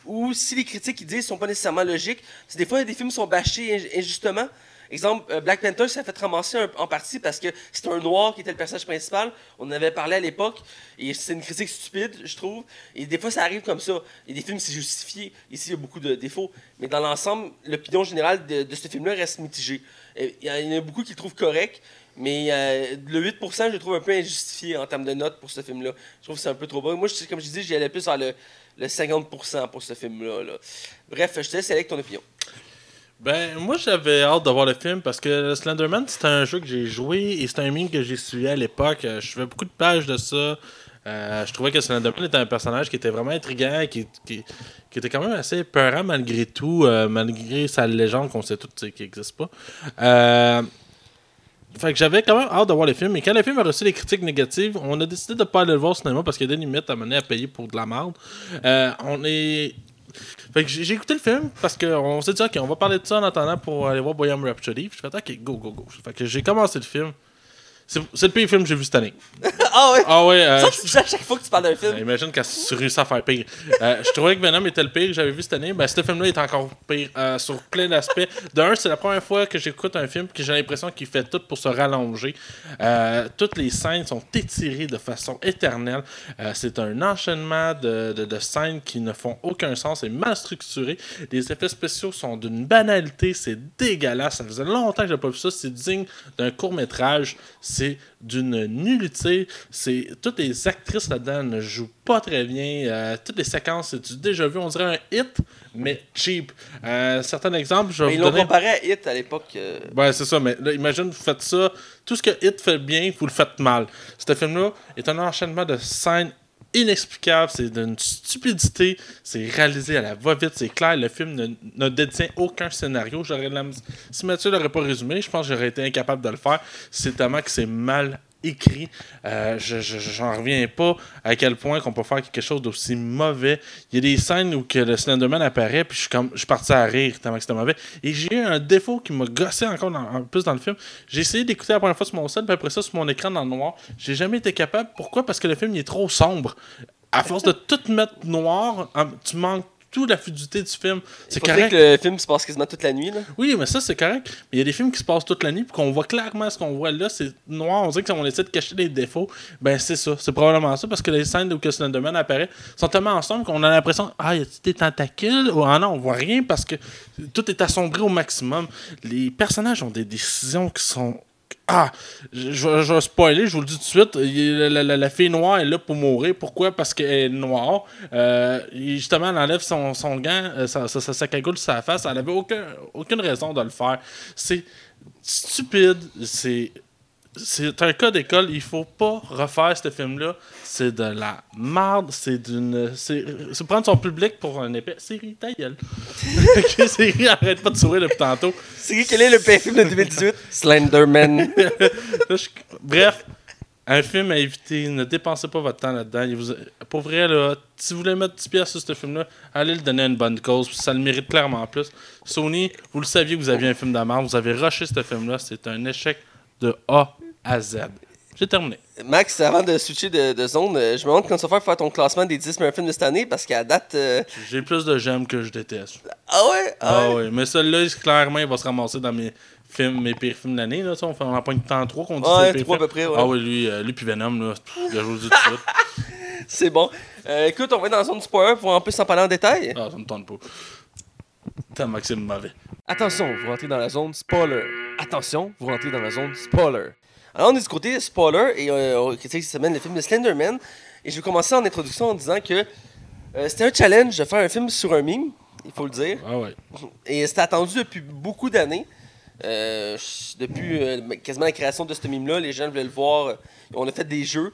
ou si les critiques qu'ils disent sont pas nécessairement logiques. Parce que des fois, des films sont bâchés inj- injustement. Exemple, euh, Black Panther, ça fait ramasser en partie parce que c'était un noir qui était le personnage principal. On en avait parlé à l'époque. Et c'est une critique stupide, je trouve. Et des fois, ça arrive comme ça. A des films, c'est justifié. Ici, il y a beaucoup de défauts. Mais dans l'ensemble, l'opinion générale de, ce film-là reste mitigée. Et Il y en a beaucoup qui le trouvent correct. Mais euh, le 8%, je le trouve un peu injustifié en termes de notes pour ce film-là. Je trouve que c'est un peu trop bas. Moi, comme je disais, j'y allais plus vers le, le 50% pour ce film-là. là. Bref, je te laisse avec ton opinion. Ben, moi, j'avais hâte de voir le film parce que Slenderman, c'était un jeu que j'ai joué et c'est un meme que j'ai suivi à l'époque. Euh, Je faisais beaucoup de pages de ça. Euh, je trouvais que Slenderman était un personnage qui était vraiment intriguant, qui, qui, était quand même assez peurant malgré tout, euh, malgré sa légende qu'on sait toutes qui n'existe pas. Euh, fait que j'avais quand même hâte de voir le film. Et quand le film a reçu des critiques négatives, on a décidé de ne pas aller le voir au cinéma parce qu'il y a des limites à mener à payer pour de la merde. Euh, on est. Fait que j'ai j'ai écouté le film parce qu'on s'est dit, ok, on va parler de ça en attendant pour aller voir Boyam Rhapsody. Puis je fais, ok, go, go, go. Fait que j'ai commencé le film. C'est le pire film que j'ai vu cette année. ah ouais? Ah ouais, euh, Ça, tu dis à chaque fois que tu parles d'un film. Imagine qu'elle a réussi à faire pire. Euh, je trouvais que Venom était le pire que j'avais vu cette année. Ben, ce film-là est encore pire euh, sur plein d'aspects. D'un, c'est la première fois que j'écoute un film que j'ai l'impression qu'il fait tout pour se rallonger. Euh, toutes les scènes sont étirées de façon éternelle. C'est un enchaînement de, de- de scènes qui ne font aucun sens et mal structurées. Les effets spéciaux sont d'une banalité. C'est dégueulasse. Ça faisait longtemps que j'ai pas vu ça. C'est digne d'un court-métrage. C'est d'une nullité. C'est toutes les actrices là-dedans ne jouent pas très bien. Euh, toutes les séquences, c'est du déjà vu? On dirait un hit, mais cheap. Euh, certains exemples, je Mais ils l'ont donner. comparé à Hit à l'époque. euh, Ouais, c'est ça, mais là, imagine, vous faites ça. Tout ce que Hit fait bien, vous le faites mal. Ce film-là est un enchaînement de scènes inexplicables, c'est d'une stupidité, c'est réalisé à la va-vite, c'est clair, le film ne, ne détient aucun scénario. J'aurais la Si Mathieu l'aurait pas résumé, je pense que j'aurais été incapable de le faire. C'est tellement que c'est mal écrit. Euh, je, je- j'en reviens pas à quel point qu'on peut faire quelque chose d'aussi mauvais. Il y a des scènes où que le Slenderman apparaît, puis je suis comme, je parti à rire tellement que c'était mauvais. Et j'ai eu un défaut qui m'a gossé encore dans- en plus dans le film. J'ai essayé d'écouter la première fois sur mon sel, puis après ça sur mon écran dans le noir. J'ai jamais été capable. Pourquoi? Parce que le film il est trop sombre. À force de tout mettre noir, tu manques toute la fluidité du film. C'est correct. que le film se passe quasiment toute la nuit. Là. Oui, mais ça, c'est correct. Mais il y a des films qui se passent toute la nuit, puis qu'on voit clairement ce qu'on voit là, c'est noir. On dirait qu'on essaie de cacher les défauts. Ben, c'est ça. C'est probablement ça, parce que les scènes où que Slenderman apparaît sont tellement ensemble qu'on a l'impression, ah, y a-t-il des tentacules Ou ah non, on voit rien parce que tout est assombri au maximum. Les personnages ont des décisions qui sont. Ah, je, je vais- spoiler, je vous le dis tout de suite. La, la- la fille noire est là pour mourir. Pourquoi? Parce qu'elle est noire. Euh, justement, elle enlève son, son gant, euh, sa, cagoule sur sa face. Elle avait aucun, aucune raison de le faire. C'est stupide. C'est. C'est un cas d'école, il faut pas refaire ce film-là. C'est de la merde, c'est d'une. C'est prendre son public pour un épais. Série, ta gueule. ok, série, arrête pas de sourire depuis tantôt. C'est quel est le pire film de 2018 Slenderman. Bref, un film à éviter. Ne dépensez pas votre temps là-dedans. Vous- Pour vrai, là, si vous voulez mettre 10 pièces sur ce film-là, allez le donner à une bonne cause. Ça le mérite clairement plus. Sony, vous le saviez que vous aviez un film de merde. Vous avez rushé ce film-là. C'est un échec de A à Z. J'ai terminé. Max, avant de switcher de, de zone, euh, je me demande comment tu vas faire pour faire ton classement des 10 meilleurs films de cette année parce qu'à date. euh, J'ai plus de j'aime que je déteste. Ah ouais? Ah Ah ouais ouais, mais celui-là, clairement, il va se ramasser dans mes films, mes pires films de l'année. Là, on, fait, en pointe tant trois qu'on dit Ouais, les pires trois à films. peu près, ouais. Ah oui, lui, euh, lui puis Venom, là, je vous le dis tout de suite. C'est bon. Euh, écoute, on va être dans la zone spoiler pour en plus en parler en détail. Ah, ça me tente pas. T'as Maxime mauvais. Attention, vous rentrez dans la zone spoiler. Attention, vous rentrez dans la zone spoiler. Alors, on est du côté spoiler et euh, on critique cette semaine le film de Slenderman. Et je vais commencer en introduction en disant que euh, c'était un challenge de faire un film sur un meme, il faut le dire. Ah ouais. Et c'était attendu depuis beaucoup d'années. Euh, depuis quasiment la création de ce meme-là, les gens voulaient le voir. On a fait des jeux.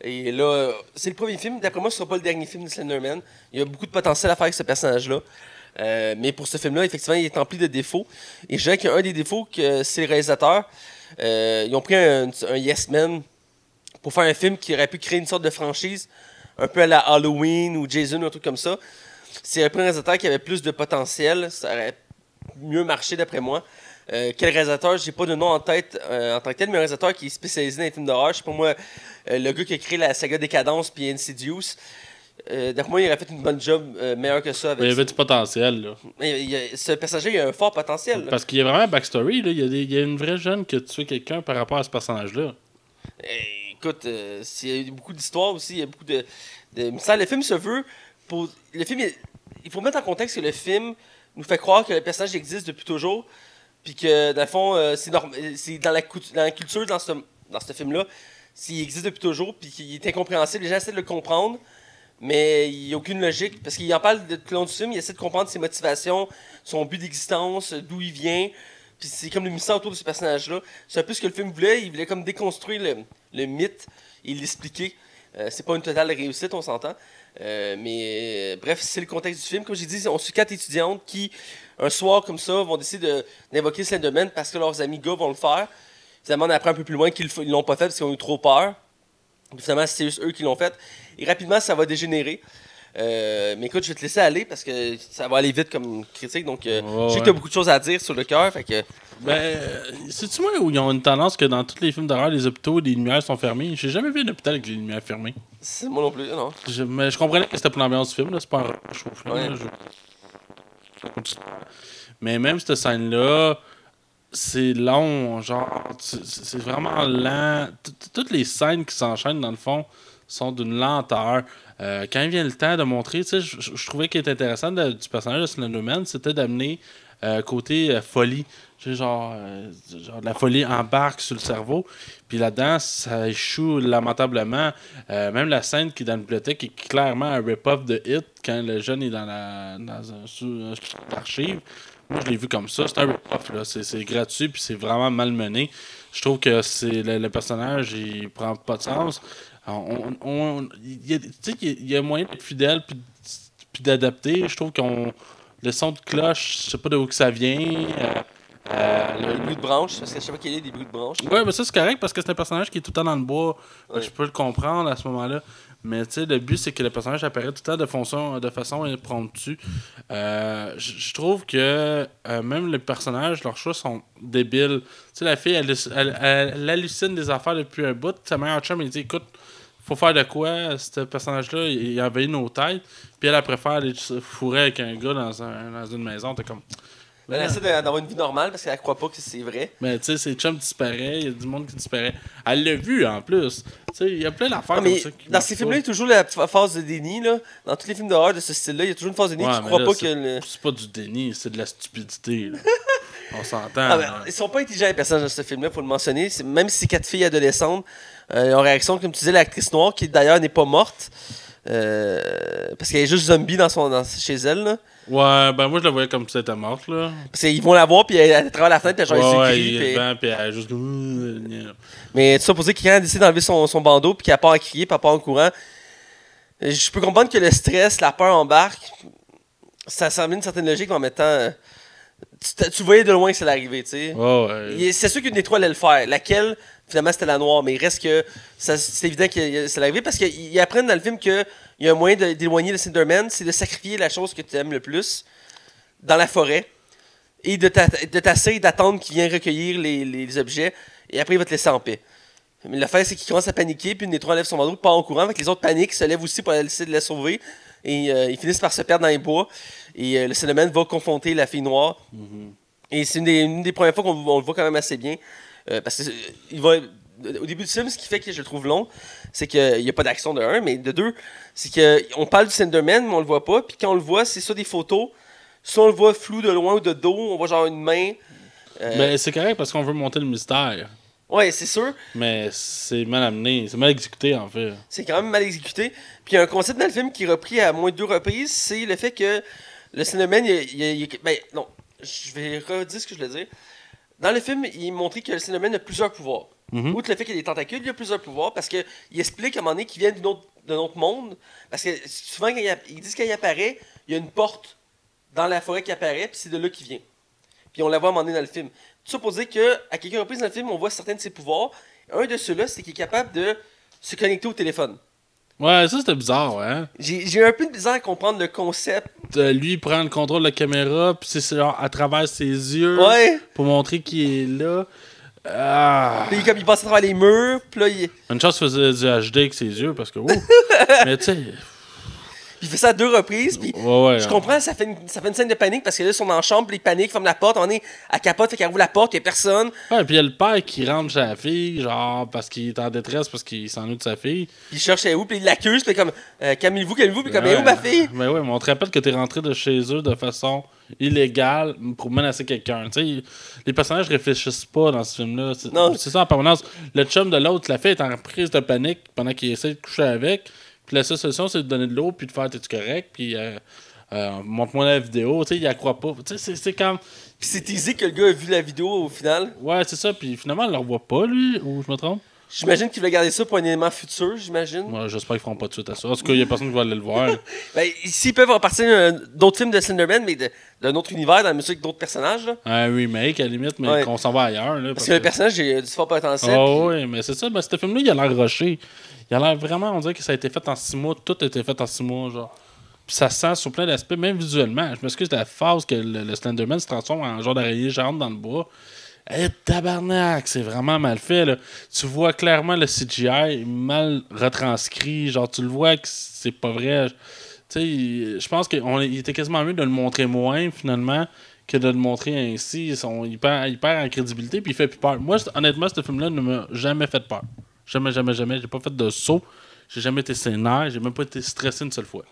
Et là, c'est le premier film. D'après moi, ce sera pas le dernier film de Slenderman. Il y a beaucoup de potentiel à faire avec ce personnage-là. Euh, mais pour ce film-là, effectivement, il est empli de défauts. Et je dirais qu'un des défauts, que c'est le réalisateur. Euh, ils ont pris un, Yes Man pour faire un film qui aurait pu créer une sorte de franchise, un peu à la Halloween ou Jason ou un truc comme ça. C'est un réalisateur qui avait plus de potentiel, ça aurait mieux marché d'après moi. Euh, quel réalisateur? J'ai pas de nom en tête euh, en tant que tel, mais un réalisateur qui est spécialisé dans les films d'horreur. Je moi, le gars qui a créé la saga Décadence puis Insidious. Euh, D'après moi, il aurait fait une bonne job euh, meilleur que ça. Avec il y ça. avait du potentiel, là. Mais il y a- ce personnage il a un fort potentiel. là. Parce qu'il y a vraiment un backstory, là. Il y, a des- il y a une vraie jeune qui a tué quelqu'un par rapport à ce personnage-là. Eh, écoute, euh, s'il y a eu beaucoup d'histoires aussi, il y a beaucoup de, de mystères. Le film se veut pour. Le film, il- il faut mettre en contexte que le film nous fait croire que le personnage existe depuis toujours, puis que dans le fond, euh, c'est norm- c'est dans la, cou- dans la culture dans ce, dans ce film-là, s'il existe depuis toujours, puis qu'il est incompréhensible, les gens essaient de le comprendre, mais il n'y a aucune logique. Parce qu'il en parle de tout le long du film, il essaie de comprendre ses motivations, son but d'existence, d'où il vient. Puis c'est comme le mystère autour de ce personnage-là. C'est un peu ce que le film voulait. Il voulait comme déconstruire le, le mythe et l'expliquer. Euh, c'est pas une totale réussite, on s'entend. Euh, mais euh, bref, c'est le contexte du film. Comme j'ai dit, on suit quatre étudiantes qui, un soir comme ça, vont décider de- d'invoquer Slenderman parce que leurs amis gars vont le faire. Finalement, on apprend un peu plus loin qu'ils l'ont pas fait parce qu'ils ont eu trop peur. Puis finalement, c'est juste eux qui l'ont fait. Et rapidement, ça va dégénérer. Euh, mais écoute, je vais te laisser aller parce que ça va aller vite comme critique. Donc, euh, je sais que tu as beaucoup de choses à dire sur le cœur. Fait que, Ben, euh, c'est-tu moi où ils ont une tendance que dans tous les films d'horreur, les hôpitaux, les lumières sont fermées? J'ai jamais vu un hôpital avec les lumières fermées. c'est moi non plus, non. Je, mais je comprenais que c'était pour l'ambiance du film, là. C'est pas un Ouais. je- Mais même cette scène-là, c'est long, genre, c'est vraiment lent. Tout- tout- Toutes les scènes qui s'enchaînent, dans le fond, sont d'une lenteur. Euh, quand il vient le temps de montrer, tu sais, je, trouvais qu'il était intéressant du personnage de Slenderman, c'était d'amener euh, côté euh, folie. Tu sais, genre, la folie embarque sur le cerveau. Puis là-dedans, ça échoue lamentablement. Même la scène qui est dans la bibliothèque est clairement un rip-off de Hit quand le jeune est dans la dans un. Moi, je l'ai vu comme ça. C'est un rip-off. là. C'est, gratuit puis c'est vraiment mal mené. Je trouve que c'est le, le personnage, il prend pas de sens. On, on- il y a, il y moyen d'être fidèle puis, puis d'adapter. Je trouve qu'on le son de cloche, je sais pas de où que ça vient. Euh, euh, Le bruit de branche, parce que je sais pas qu'il y a des bruits de branche. Ouais, mais ça c'est correct parce que c'est un personnage qui est tout le temps dans le bois. Ouais. Je peux le comprendre à ce moment-là. Mais tu sais, le but c'est que le personnage apparaît tout le temps de façon, de façon impromptue. Euh, je trouve que euh, même les personnages, leurs choix sont débiles. Tu sais, la fille, elle, elle, elle- hallucine des affaires depuis un bout. Sa meilleure chum, dit écoute, faut faire de quoi? Ce personnage-là, il il a envahi nos têtes. Puis elle, elle préfère aller fourrer avec un gars dans, un, dans une maison. T'es comme. Elle essaie d'avoir une vie normale parce qu'elle croit pas que c'est vrai. Mais tu sais, ses chums disparaissent, il y a du monde qui disparaît. Elle l'a vu en plus. Tu sais, il y a plein d'affaires comme ça. dans ces films-là, il y a toujours la petite phase de déni. Là. Dans tous les films d'horreur de ce style-là, il y a toujours une phase de déni qui croit pas que. C'est pas du déni, c'est de la stupidité. On s'entend. Ah, ben, ils sont pas intelligents, les personnages de ce film-là, faut le mentionner. Même si c'est quatre filles adolescentes, euh, en réaction, comme tu disais, l'actrice noire, qui d'ailleurs n'est pas morte, euh, parce qu'elle est juste zombie dans son, dans- chez elle. Là. Ouais, ben moi je la voyais comme si elle était morte. Là. Parce qu'ils vont la voir, puis elle, elle travers la fenêtre, puis elle genre, ouais, il puis- vent, puis elle est juste. Mais tout ça pour dire que quand elle décide d'enlever son, son bandeau, puis qu'elle part à crier, puis elle part en courant, euh, je peux comprendre que le stress, la peur embarque. Ça semble une certaine logique, mais en même temps, euh, tu, tu voyais de loin que ça allait arriver, tu sais. Ouais, ouais. C'est sûr qu'une des trois allait le faire. Laquelle, finalement, c'était la noire. Mais il reste que c'est évident que ça allait arriver parce qu'ils apprennent dans le film qu'il y a un moyen d'éloigner le Cinderman, c'est de sacrifier la chose que tu aimes le plus dans la forêt et de t'a- de t'asseoir d'attendre qu'il vienne recueillir les, les objets et après il va te laisser en paix. Mais l'affaire, c'est qu'il commence à paniquer, puis une des trois enlève son bandeau, part en courant, avec les autres paniquent, se lèvent aussi pour essayer de la sauver, et euh, ils finissent par se perdre dans les bois, et euh, le Cinnamon va confronter la fille noire. Et c'est une des, une des premières fois qu'on on le voit quand même assez bien, euh, parce que euh, il va, au début du film, ce qui fait que je le trouve long, c'est qu'il n'y a pas d'action de un, mais de deux, c'est qu'on parle du Cinderman, mais on le voit pas, puis quand on le voit, c'est soit des photos, soit on le voit flou de loin ou de dos, on voit genre une main. euh, Mais c'est correct parce qu'on veut monter le mystère. Ouais, c'est sûr. Mais c'est mal amené, c'est mal exécuté en fait. C'est quand même mal exécuté. Puis il y a un concept dans le film qui est repris à moins de deux reprises, c'est le fait que le Cinnamon, il, il- il- ben non, je vais redire ce que je voulais dire. Dans le film, il montré que le Cinnamon a plusieurs pouvoirs. Mhm. Outre le fait qu'il y a des tentacules, il a plusieurs pouvoirs parce qu'il explique à un moment donné qu'il vient autre- d'un autre monde. Parce que souvent, quand il, ils disent qu'il apparaît, il y a une porte dans la forêt qui apparaît, puis c'est de là qu'il vient. Puis on la voit à un moment donné dans le film. Tout ça pour dire qu'à quelques reprises dans le film, on voit certains de ses pouvoirs. Un de ceux-là, c'est qu'il est capable de se connecter au téléphone. Ouais, ça c'était bizarre, ouais. hein. J'ai eu un peu de bizarre à comprendre le concept. Euh, lui il prend le contrôle de la caméra, puis c'est genre à travers ses yeux Ouais. pour montrer qu'il est là. Ah. Puis comme il passe à travers les murs, puis là, il, Une chance faisait du HD avec ses yeux parce que. Mais tu sais. Il fait ça à deux reprises. Puis Ouais, ouais. je comprends, ça fait, une, ça fait une scène de panique parce que là, ils sont dans la chambre, puis ils paniquent, ferment la porte. On est à capote, fait qu'elle ouvre la porte, il n'y a personne. Ouais, puis il y a le père qui rentre chez la fille, genre, parce qu'il est en détresse, parce qu'il s'ennuie de sa fille. Puis il cherche elle est où, puis il l'accuse, puis comme, euh, calmez-vous, calmez-vous, puis comme, elle est où ma fille? Mais ouais, mais on te rappelle que t'es rentré de chez eux de façon illégale pour menacer quelqu'un. Tu sais, les personnages réfléchissent pas dans ce film-là. Non. c'est ça en permanence. Le chum de l'autre, la fille est en prise de panique pendant qu'il essaie de coucher avec. Puis la seule solution, c'est de donner de l'eau, puis de faire T'es-tu correct, puis euh, euh, montre-moi la vidéo. Tu sais, il y croit pas. Tu sais, c'est- c'est comme. Puis c'est teasé que le gars a vu la vidéo au final. Ouais, c'est ça, puis finalement, elle le revoit pas, lui, ou je me trompe? J'imagine qu'il va garder ça pour un élément futur, j'imagine. Moi, j'espère qu'ils feront pas de suite à ça. En tout cas, il y a personne qui va aller le voir. Ben, ici, ils peuvent repartir d'autres films de Slenderman, mais d'un autre univers, dans la musique d'autres personnages. Là. un remake, à la limite, mais Ouais. qu'on s'en va ailleurs. Là, Parce que le personnage a du fort potentiel. Oh, puis- oui, mais c'est ça. Ben, ce film-là, il a l'air. Il a l'air vraiment, on dirait que ça a été fait en six mois. Tout a été fait en six mois, genre. Puis ça se sent sur plein d'aspects, même visuellement. Je m'excuse de la phase que le, le Slenderman se transforme en genre d'araignée géante dans le bois. Eh, tabarnak, c'est vraiment mal fait, là. Tu vois clairement le CGI mal retranscrit. Genre, tu le vois que c'est pas vrai. Tu sais, je pense qu'il était quasiment mieux de le montrer moins, finalement, que de le montrer ainsi. Il, perd, en crédibilité, puis il fait plus peur. Moi, honnêtement, ce film-là ne m'a jamais fait peur. Jamais, jamais, jamais. J'ai pas fait de saut. J'ai jamais été sénère. J'ai même pas été stressé une seule fois.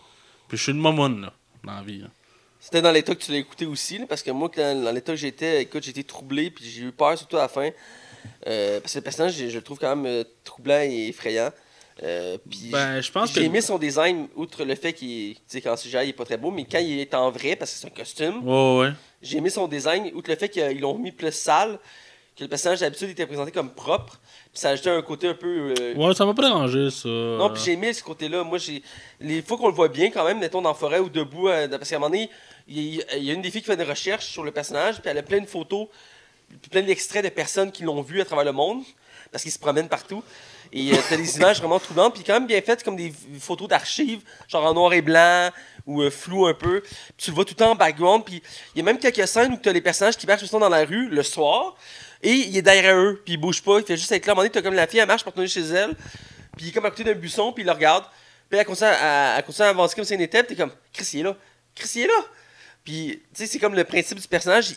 Puis je suis une momoune, là, dans la vie. là. C'était dans l'état que tu l'as écouté aussi, là, parce que moi, quand- dans l'état que j'étais, écoute, été troublé, puis j'ai eu peur, surtout à la fin. Euh, parce que le personnage, je, je le trouve quand même euh, troublant et effrayant. Euh, puis Ben, je pense que. j'ai aimé son design, outre le fait qu'il tu sais, qu'en CGI, il est pas très beau, mais quand il est en vrai, parce que c'est un costume, Ouais, ouais. j'ai aimé son design, outre le fait qu'ils l'ont mis plus sale, que le personnage d'habitude était présenté comme propre, ça ajoutait un côté un peu. euh, Ouais, ça m'a pas dérangé, ça. non, puis j'ai aimé ce côté-là. Moi, j'ai les fois qu'on le voit bien quand même, mettons dans la forêt ou debout, euh, parce qu'à un moment donné, il y, a- il une des filles qui fait une recherche sur le personnage, puis elle a plein de photos, plein d'extraits de personnes qui l'ont vu à travers le monde, parce qu'ils se promènent partout. Et euh, t'as des images vraiment troublantes, puis quand même bien faites, comme des photos d'archives, genre en noir et blanc, ou euh, flou un peu. Puis tu le vois tout le temps en background, puis il y a même quelques scènes où t'as les personnages qui marchent justement dans la rue le soir, et il est derrière eux, puis il bouge pas, il fait juste être là. À un moment donné, t'as comme la fille, elle marche pour retourner chez elle, puis il est comme à côté d'un buisson, puis il le regarde. Puis elle continue à, avancer comme si elle était, t'es comme, Chris, il est là. Chris, il est là. Puis, tu sais, c'est comme le principe du personnage. Il,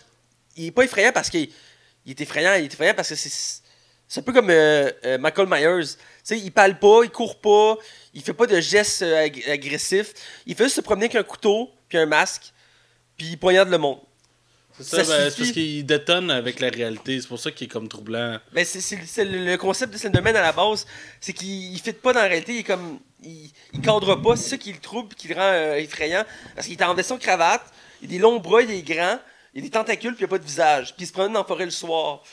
il est pas effrayant parce qu'il il est effrayant. Il est effrayant parce que c'est. Un peu comme euh, euh, Michael Myers. Tu sais, il parle pas, il court pas, il fait pas de gestes euh, ag- agressifs. Il fait juste se promener avec un couteau, puis un masque, puis il poignarde le monde. C'est ben, parce qu'il détonne avec la réalité. C'est pour ça qu'il est comme troublant. Ben, c'est, le concept de Slenderman à la base, c'est qu'il ne fit pas dans la réalité, il est comme. Il, il cadre pas, c'est ça qui le trouble, qui le rend euh, effrayant. Parce qu'il est en veston cravate, il a des longs bras, il est grand, il a des tentacules, puis il a pas de visage. Puis il se promène dans la forêt le soir.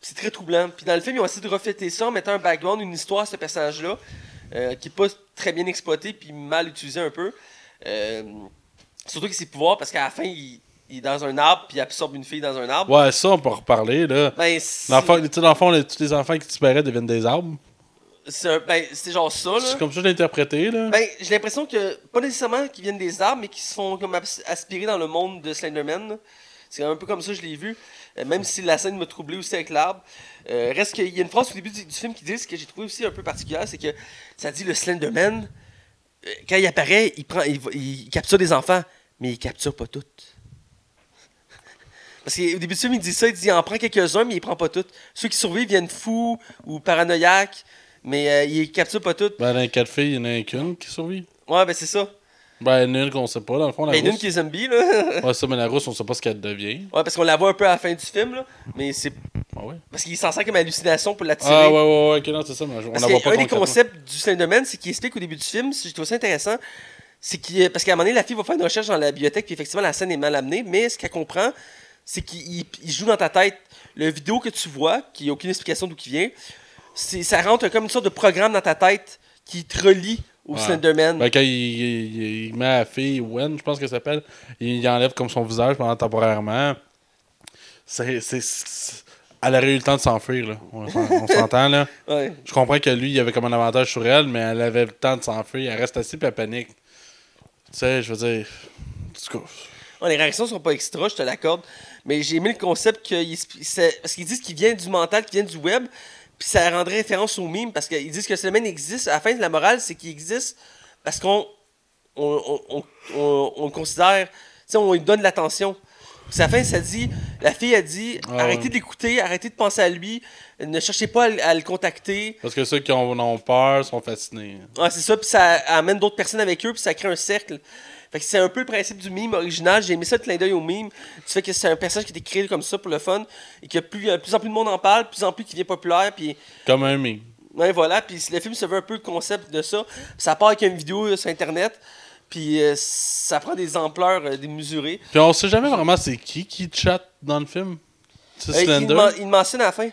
C'est très troublant. Puis dans le film, ils ont essayé de refléter ça en mettant un background, une histoire à ce personnage-là, euh, qui est pas très bien exploité, puis mal utilisé un peu. Euh, surtout que ses pouvoirs, parce qu'à la fin, il, il est dans un arbre, puis il absorbe une fille dans un arbre. Ouais, ça, on peut en reparler, là. Ben, c'est- Dans le fond, tu sais, dans le fond, les- tous les enfants qui disparaissent deviennent des arbres. c'est ben, genre ça, là. C'est comme ça que je l'ai interprété, là. Ben, j'ai l'impression que, pas nécessairement qu'ils viennent des arbres, mais qu'ils se font comme as- aspirer dans le monde de Slenderman. C'est un peu comme ça que je l'ai vu. Euh, même si la scène m'a troublé aussi avec l'arbre. Euh, reste qu'il y a une phrase au début du, du film qui dit ce que j'ai trouvé aussi un peu particulière, c'est que ça dit le Slenderman, euh, quand il apparaît, il, prend, il capture des enfants, mais il capture pas toutes. Parce qu'au début du film, il dit ça, il dit il en prend quelques-uns, mais il prend pas toutes. Ceux qui survivent viennent fous ou paranoïaques, mais euh, il capture pas toutes. Ben, dans les quatre filles, il y en a qu'une qui survit. Ouais, ben c'est ça. Ben, il y en a une qu'on sait pas, dans le fond, la Ben, il y en a une qui est zombie, là. Ouais, ça, mais la rousse, on sait pas ce qu'elle devient. Ouais, parce qu'on la voit un peu à la fin du film, là. Mais c'est Ah ouais? parce qu'il s'en sert comme hallucination pour l'attirer. Ah ouais, ouais, ouais, ok, non, c'est ça, mais on Parce la voit pas un des concepts du Slenderman, c'est qu'il explique au début du film, si je trouve ça intéressant, c'est qu'il parce qu'à un moment donné, la fille va faire une recherche dans la bibliothèque, puis effectivement, la scène est mal amenée, mais ce qu'elle comprend, c'est qu'il il- il joue dans ta tête. Le vidéo que tu vois, qui n'a aucune explication d'où qui vient, ça rentre comme une sorte de programme dans ta tête qui te relie au Ouais. Slenderman. Ben, quand il, il- il met la fille, Wen, je pense qu'elle s'appelle, il, il enlève comme son visage pendant temporairement. C'est. Elle aurait eu le temps de s'enfuir, là. On, s'en- on s'entend, là. Ouais. Je comprends que lui, il avait comme un avantage sur elle, mais elle avait le temps de s'enfuir. Elle reste assise puis elle panique. Tu sais, je veux dire. En tout cas. Les réactions sont pas extra, je te l'accorde. Mais j'ai aimé le concept c'est- parce qu'ils disent qu'il vient du mental, qu'il vient du web, puis ça rendrait référence au mime parce qu'ils disent que ce domaine existe. À la fin de la morale, c'est qu'il existe parce qu'on on, le considère, tu on lui donne l'attention. La fin, ça dit, la fille a dit, Ah arrêtez d'écouter, arrêtez de penser à lui, ne cherchez pas à, le- à le contacter. Parce que ceux qui en ont peur sont fascinés. Ouais, c'est ça, puis ça amène d'autres personnes avec eux, puis ça crée un cercle. Fait que c'est un peu le principe du mime original. J'ai aimé ça, le clin d'œil au mime. Du fait que c'est un personnage qui a été créé comme ça pour le fun, et que plus, de plus en plus de monde en parle, plus en plus qui devient populaire, puis Comme un meme. Ouais, voilà. Puis le film se veut un peu le concept de ça. Ça part avec une vidéo euh, sur Internet. Puis euh, ça prend des ampleurs euh, démesurées. Puis on sait jamais vraiment c'est qui qui chatte dans le film. C'est Euh, il, mentionne à la fin.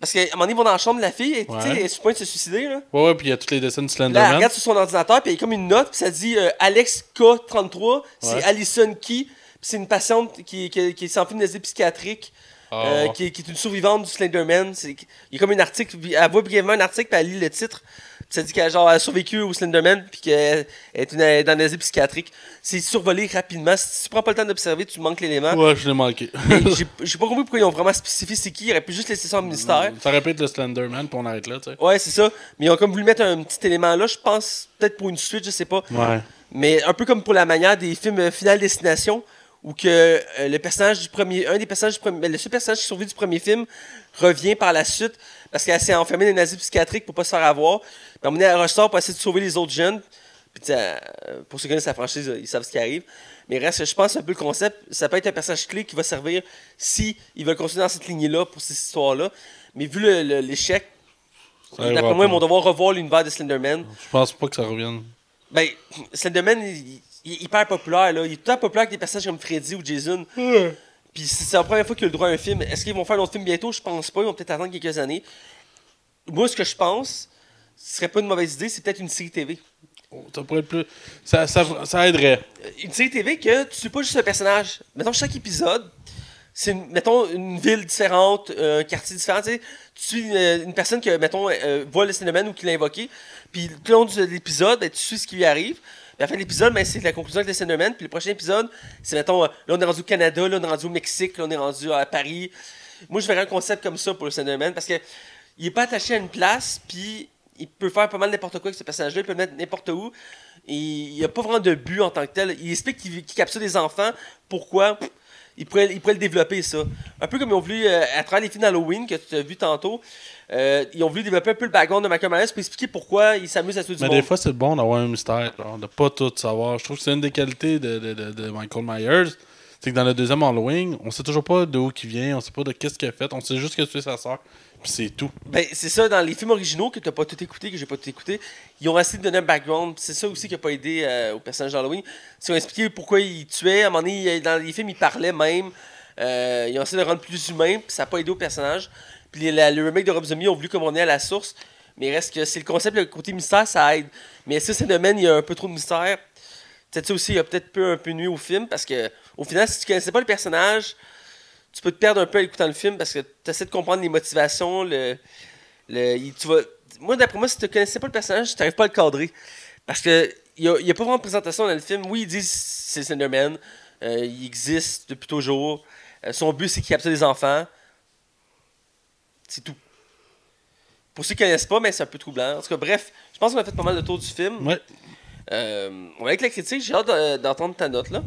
Parce qu'à un moment donné, ils vont dans la chambre de la fille. Et, tu sais, Ouais. Elle est sur le point de se suicider. Là. Ouais, ouais, puis il y a tous les dessins de Là, elle Slenderman. regarde sur son ordinateur. Puis il y a comme une note. Puis ça dit Alex K33. C'est Ouais. Alison Key. Puis c'est une patiente qui, qui, qui est sans amnésie psychiatrique. Ah, euh, qui, est- qui est une survivante du Slenderman. Il y a comme un article, elle voit brièvement un article, puis elle lit le titre. Ça dit qu'elle genre, a survécu au Slenderman, puis qu'elle est une, dans l'asile psychiatrique. C'est survolé rapidement. Si tu prends pas le temps d'observer, tu manques l'élément. Ouais, je l'ai manqué. Mais j'ai j'ai pas compris pourquoi ils ont vraiment spécifié c'est qui. Ils auraient pu juste laisser ça en mystère. Ça répète le Slenderman, puis on arrête là, tu sais. Ouais, c'est ça. Mais ils ont comme voulu mettre un petit élément là, je pense, peut-être pour une suite, je sais pas. Ouais. Mais un peu comme pour la manière des films euh, Final Destination, où que euh, le personnage du premier, un des personnages du premier, le seul personnage qui survit du premier film revient par la suite parce qu'elle s'est enfermée dans une asile psychiatrique pour pas se faire avoir. Puis à ressort pour essayer de sauver les autres jeunes. Puis euh, pour ceux qui connaissent la franchise, euh, ils savent ce qui arrive. Mais reste, je pense un peu le concept, ça peut être un personnage clé qui va servir si ils veulent continuer dans cette lignée-là pour cette histoire-là. Mais vu l'échec, d'après moi, ils vont devoir revoir l'univers de Slenderman. Je pense pas que ça revienne. Ben, Slenderman, il, est hyper populaire, là. Il est tout le temps populaire avec des personnages comme Freddy ou Jason. Puis c'est c'est la première fois qu'il a le droit à un film. Est-ce qu'ils vont faire un autre film bientôt? Je pense pas. Ils vont peut-être attendre quelques années. Moi, ce que je pense, ce serait pas une mauvaise idée, c'est peut-être une série TV. Oh, Ça pourrait être plus. Ça, ça, ça aiderait. Euh, Une série TV que tu suis pas juste un personnage. Mettons, chaque épisode, c'est, une- mettons, une ville différente, euh, un quartier différent. Tu sais, tu suis une, une personne qui, mettons, euh, voit le cinéma ou qui l'a invoqué. Puis tout le long de l'épisode, ben, tu suis ce qui lui arrive. Puis à la fin de l'épisode, ben, c'est la conclusion avec le Slenderman. Puis le prochain épisode, c'est, mettons, euh, là, on est rendu au Canada, là, on est rendu au Mexique, là, on est rendu à Paris. Moi, je verrais un concept comme ça pour le Slenderman parce que il est pas attaché à une place, puis il peut faire pas mal n'importe quoi avec ce personnage-là, il peut le mettre n'importe où. Et il n'y a pas vraiment de but en tant que tel. Il explique qu'il qu'il capture des enfants. Pourquoi? Il pourrait, il pourrait le développer, ça. Un peu comme ils ont voulu, euh, à travers les films d'Halloween que tu as vu tantôt, euh, ils ont voulu développer un peu le background de Michael Myers pour expliquer pourquoi il s'amuse à tuer du Mais monde. des fois, c'est bon d'avoir un mystère, genre, de pas tout savoir. Je trouve que c'est une des qualités de, de, de, de Michael Myers. C'est que dans le deuxième Halloween, on sait toujours pas d'où il vient, on sait pas de qu'est-ce qu'il a fait, on sait juste que es sa soeur. Puis c'est tout. Ben, c'est ça, dans les films originaux que tu pas tout écouté, que j'ai pas tout écouté, ils ont essayé de donner un background. C'est ça aussi qui a pas aidé euh, au personnage d'Halloween. Ils ont expliqué pourquoi il tuait. À un moment donné, dans les films, il parlait même. Euh, ils ont essayé de le rendre plus humain, puis ça n'a pas aidé au personnage. Puis le remake de Rob Zombie ont voulu comme on est à la source. Mais il reste que c'est le concept, le côté mystère, ça aide. Mais si c'est domaine, il y a un peu trop de mystère. Peut-être ça aussi, il a peut-être peu, un peu nuit au film, parce que au final, si tu connaissais pas le personnage, tu peux te perdre un peu en écoutant le film parce que tu essaies de comprendre les motivations. Le, le, tu vas, moi, d'après moi, si tu connaissais pas le personnage, tu n'arrives pas à le cadrer. Parce que il n'y a, a pas vraiment de présentation dans le film. Oui, ils disent c'est Slenderman. Euh, il existe depuis toujours. Euh, son but, c'est qu'il capture des enfants. C'est tout. Pour ceux qui ne connaissent pas, mais c'est un peu troublant. En tout cas, bref, je pense qu'on a fait pas mal de tour du film. Ouais. Euh, on va avec la critique. J'ai hâte de- d'entendre ta note là.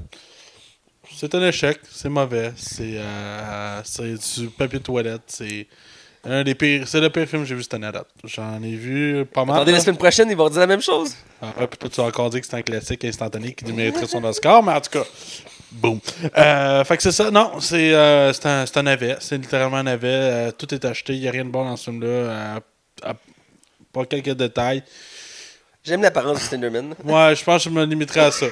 C'est un échec, c'est mauvais, c'est euh, c'est du papier de toilette, c'est un des pires, c'est le pire film que j'ai vu cette année à date. J'en ai vu pas mal. Attendez, la semaine prochaine, ils vont dire la même chose. Ah, puis toi, tu as encore dit que c'est un classique instantané qui mériterait son Oscar, mais en tout cas, boum. Euh, fait que c'est ça, non, c'est euh, c'est un, un navet, c'est littéralement un navet, euh, tout est acheté, il n'y a rien de bon dans ce film-là, euh, pas quelques détails. J'aime l'apparence de Slenderman. Moi, je pense que je me limiterai à ça.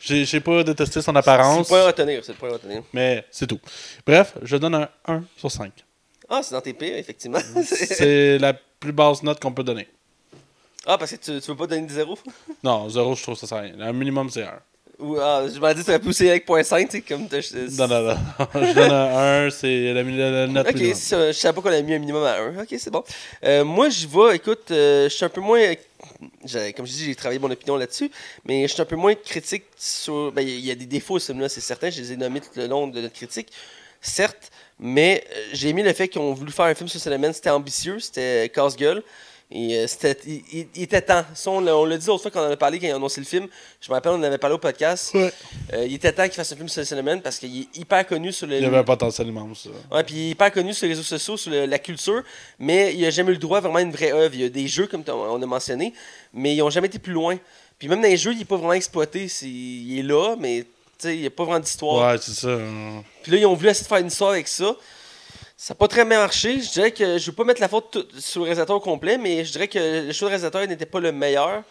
J'ai j'ai pas détesté son C'est le apparence, point à retenir, c'est le point à retenir. mais c'est tout. Bref, je donne un 1 sur 5. Ah, c'est dans tes pires, effectivement. C'est- la plus basse note qu'on peut donner. ah, parce que tu, tu veux pas donner de zéro? Non, 0, je trouve ça sert à rien. Un minimum, c'est 1. Ou, ah, je m'en dis, tu aurais pu aussi avec point 5, tu sais, comme... t'as- Non, non, non. je donne un 1, c'est la, la- note Ok, je savais pas qu'on a mis un minimum à 1. Ok, c'est bon. Euh, moi, j'y vais, écoute, euh, je suis un peu moins. Comme je dis, j'ai travaillé mon opinion là-dessus, mais je suis un peu moins critique sur. Ben, il y a des défauts, ce film-là, c'est certain, je les ai nommés tout le long de notre critique, certes, mais euh, j'ai aimé le fait qu'ils ont voulu faire un film sur Slenderman, c'était ambitieux, c'était casse-gueule. Et euh, c'était, il, il- il était temps. Ça, on l'a on l'a dit l'autre fois quand on en a parlé, quand ils ont annoncé le film. Je me rappelle, on en avait parlé au podcast. Ouais. Euh, il était temps qu'il fasse un film sur Slenderman parce qu'il est hyper connu sur le. Il avait un potentiel immense. Ouais, puis il est hyper connu sur les réseaux sociaux, sur le- la culture, mais il a jamais eu le droit à vraiment une vraie œuvre. Il y a des jeux, comme on a mentionné, mais ils n'ont jamais été plus loin. Puis même dans les jeux, il n'est pas vraiment exploité. C'est- il est là, mais il n'y a pas vraiment d'histoire. Ouais, c'est ça. hein. Puis là, ils ont voulu essayer de faire une histoire avec ça. Ça n'a pas très bien marché. Je dirais que je ne veux pas mettre la faute sur le réalisateur au complet, mais je dirais que le choix de réalisateur n'était pas le meilleur.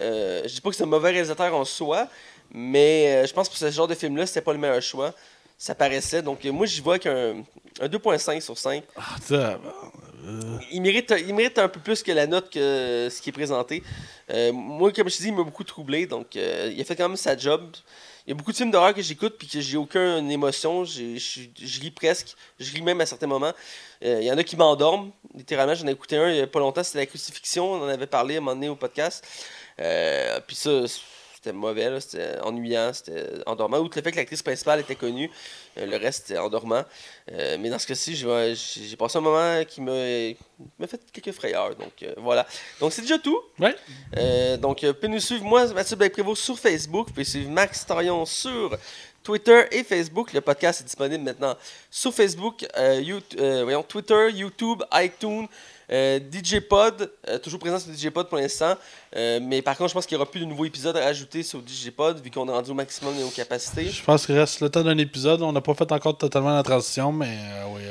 Euh, je dis pas que c'est un mauvais réalisateur en soi, mais euh, je pense que pour ce genre de film-là, c'était pas le meilleur choix. Ça paraissait. Donc, euh, moi, j'y vois qu'un un 2.5 sur 5. Ah, ça, Il mérite, il mérite un peu plus que la note que ce qui est présenté. Euh, moi, comme je te dis, il m'a beaucoup troublé. Donc, euh, il a fait quand même sa job. Il y a beaucoup de films d'horreur que j'écoute puis que j'ai aucune émotion. Je ris presque. Je ris même à certains moments. Euh, il y en a qui m'endorment. Littéralement, j'en ai écouté un il n'y a pas longtemps. C'était la crucifixion. On en avait parlé à un moment donné au podcast. Euh, puis ça, c'était mauvais. C'était ennuyant. C'était endormant. Outre le fait que l'actrice principale était connue, euh, le reste, c'était endormant. Euh, mais dans ce cas-ci, j'ai j'ai passé un moment qui m'a fait quelques frayeurs. Donc euh, voilà. Donc c'est déjà tout. Ouais. Donc, vous pouvez nous suivre, moi, Mathieu Black-Prévost, sur Facebook. Vous pouvez suivre Max Tarion sur Twitter et Facebook. Le podcast est disponible maintenant sur Facebook, You- voyons, Twitter, YouTube, iTunes, euh, DJ Pod. euh, toujours présent sur DJ Pod pour l'instant. Euh, mais par contre, je pense qu'il n'y aura plus de nouveaux épisodes à ajouter sur DJ Pod, vu qu'on est rendu au maximum de nos capacités. Je pense qu'il reste le temps d'un épisode. On n'a pas fait encore totalement la transition, mais oui.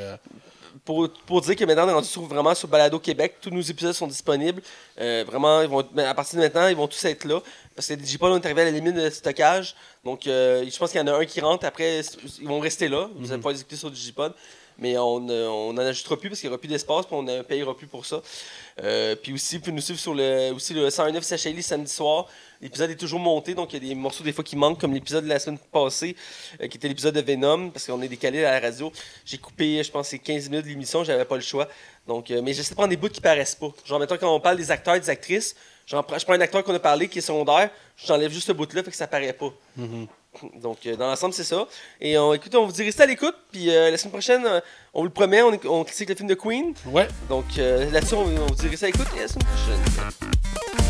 pour, pour dire que maintenant, on est rendu sur- vraiment sur Balado Québec. Tous nos épisodes sont disponibles. Vraiment, ils vont, être- à partir de maintenant, ils vont tous être là. Parce que les Digipod ont arrivé à la limite de stockage. Donc, je pense qu'il y en a un qui rentre. Après, ils vont rester là. Vous allez pouvoir les écouter sur Digipod. Mais on n'en ajoutera plus parce qu'il n'y aura plus d'espace. Puis on ne payera plus pour ça. Euh, puis aussi, vous pouvez nous suivre sur le, aussi le 109 CHLI samedi soir. L'épisode est toujours monté, donc il y a des morceaux des fois qui manquent, comme l'épisode de la semaine passée, euh, qui était l'épisode de Venom, parce qu'on est décalé à la radio. J'ai coupé, je pense, c'est 15 minutes de l'émission, j'avais pas le choix. Donc, euh, mais j'essaie de prendre des bouts qui paraissent pas. Genre, mettons, quand on parle des acteurs, des actrices, je prends un acteur qu'on a parlé qui est secondaire, j'enlève juste ce bout-là, fait que ça paraît pas. Donc, euh, dans l'ensemble, c'est ça. Et on, écoute, on vous dit restez à l'écoute, puis euh, la semaine prochaine, euh, on vous le promet, on, on critique le film de Queen. Ouais. Donc, là-dessus, on, on vous dit restez à l'écoute et à la semaine prochaine.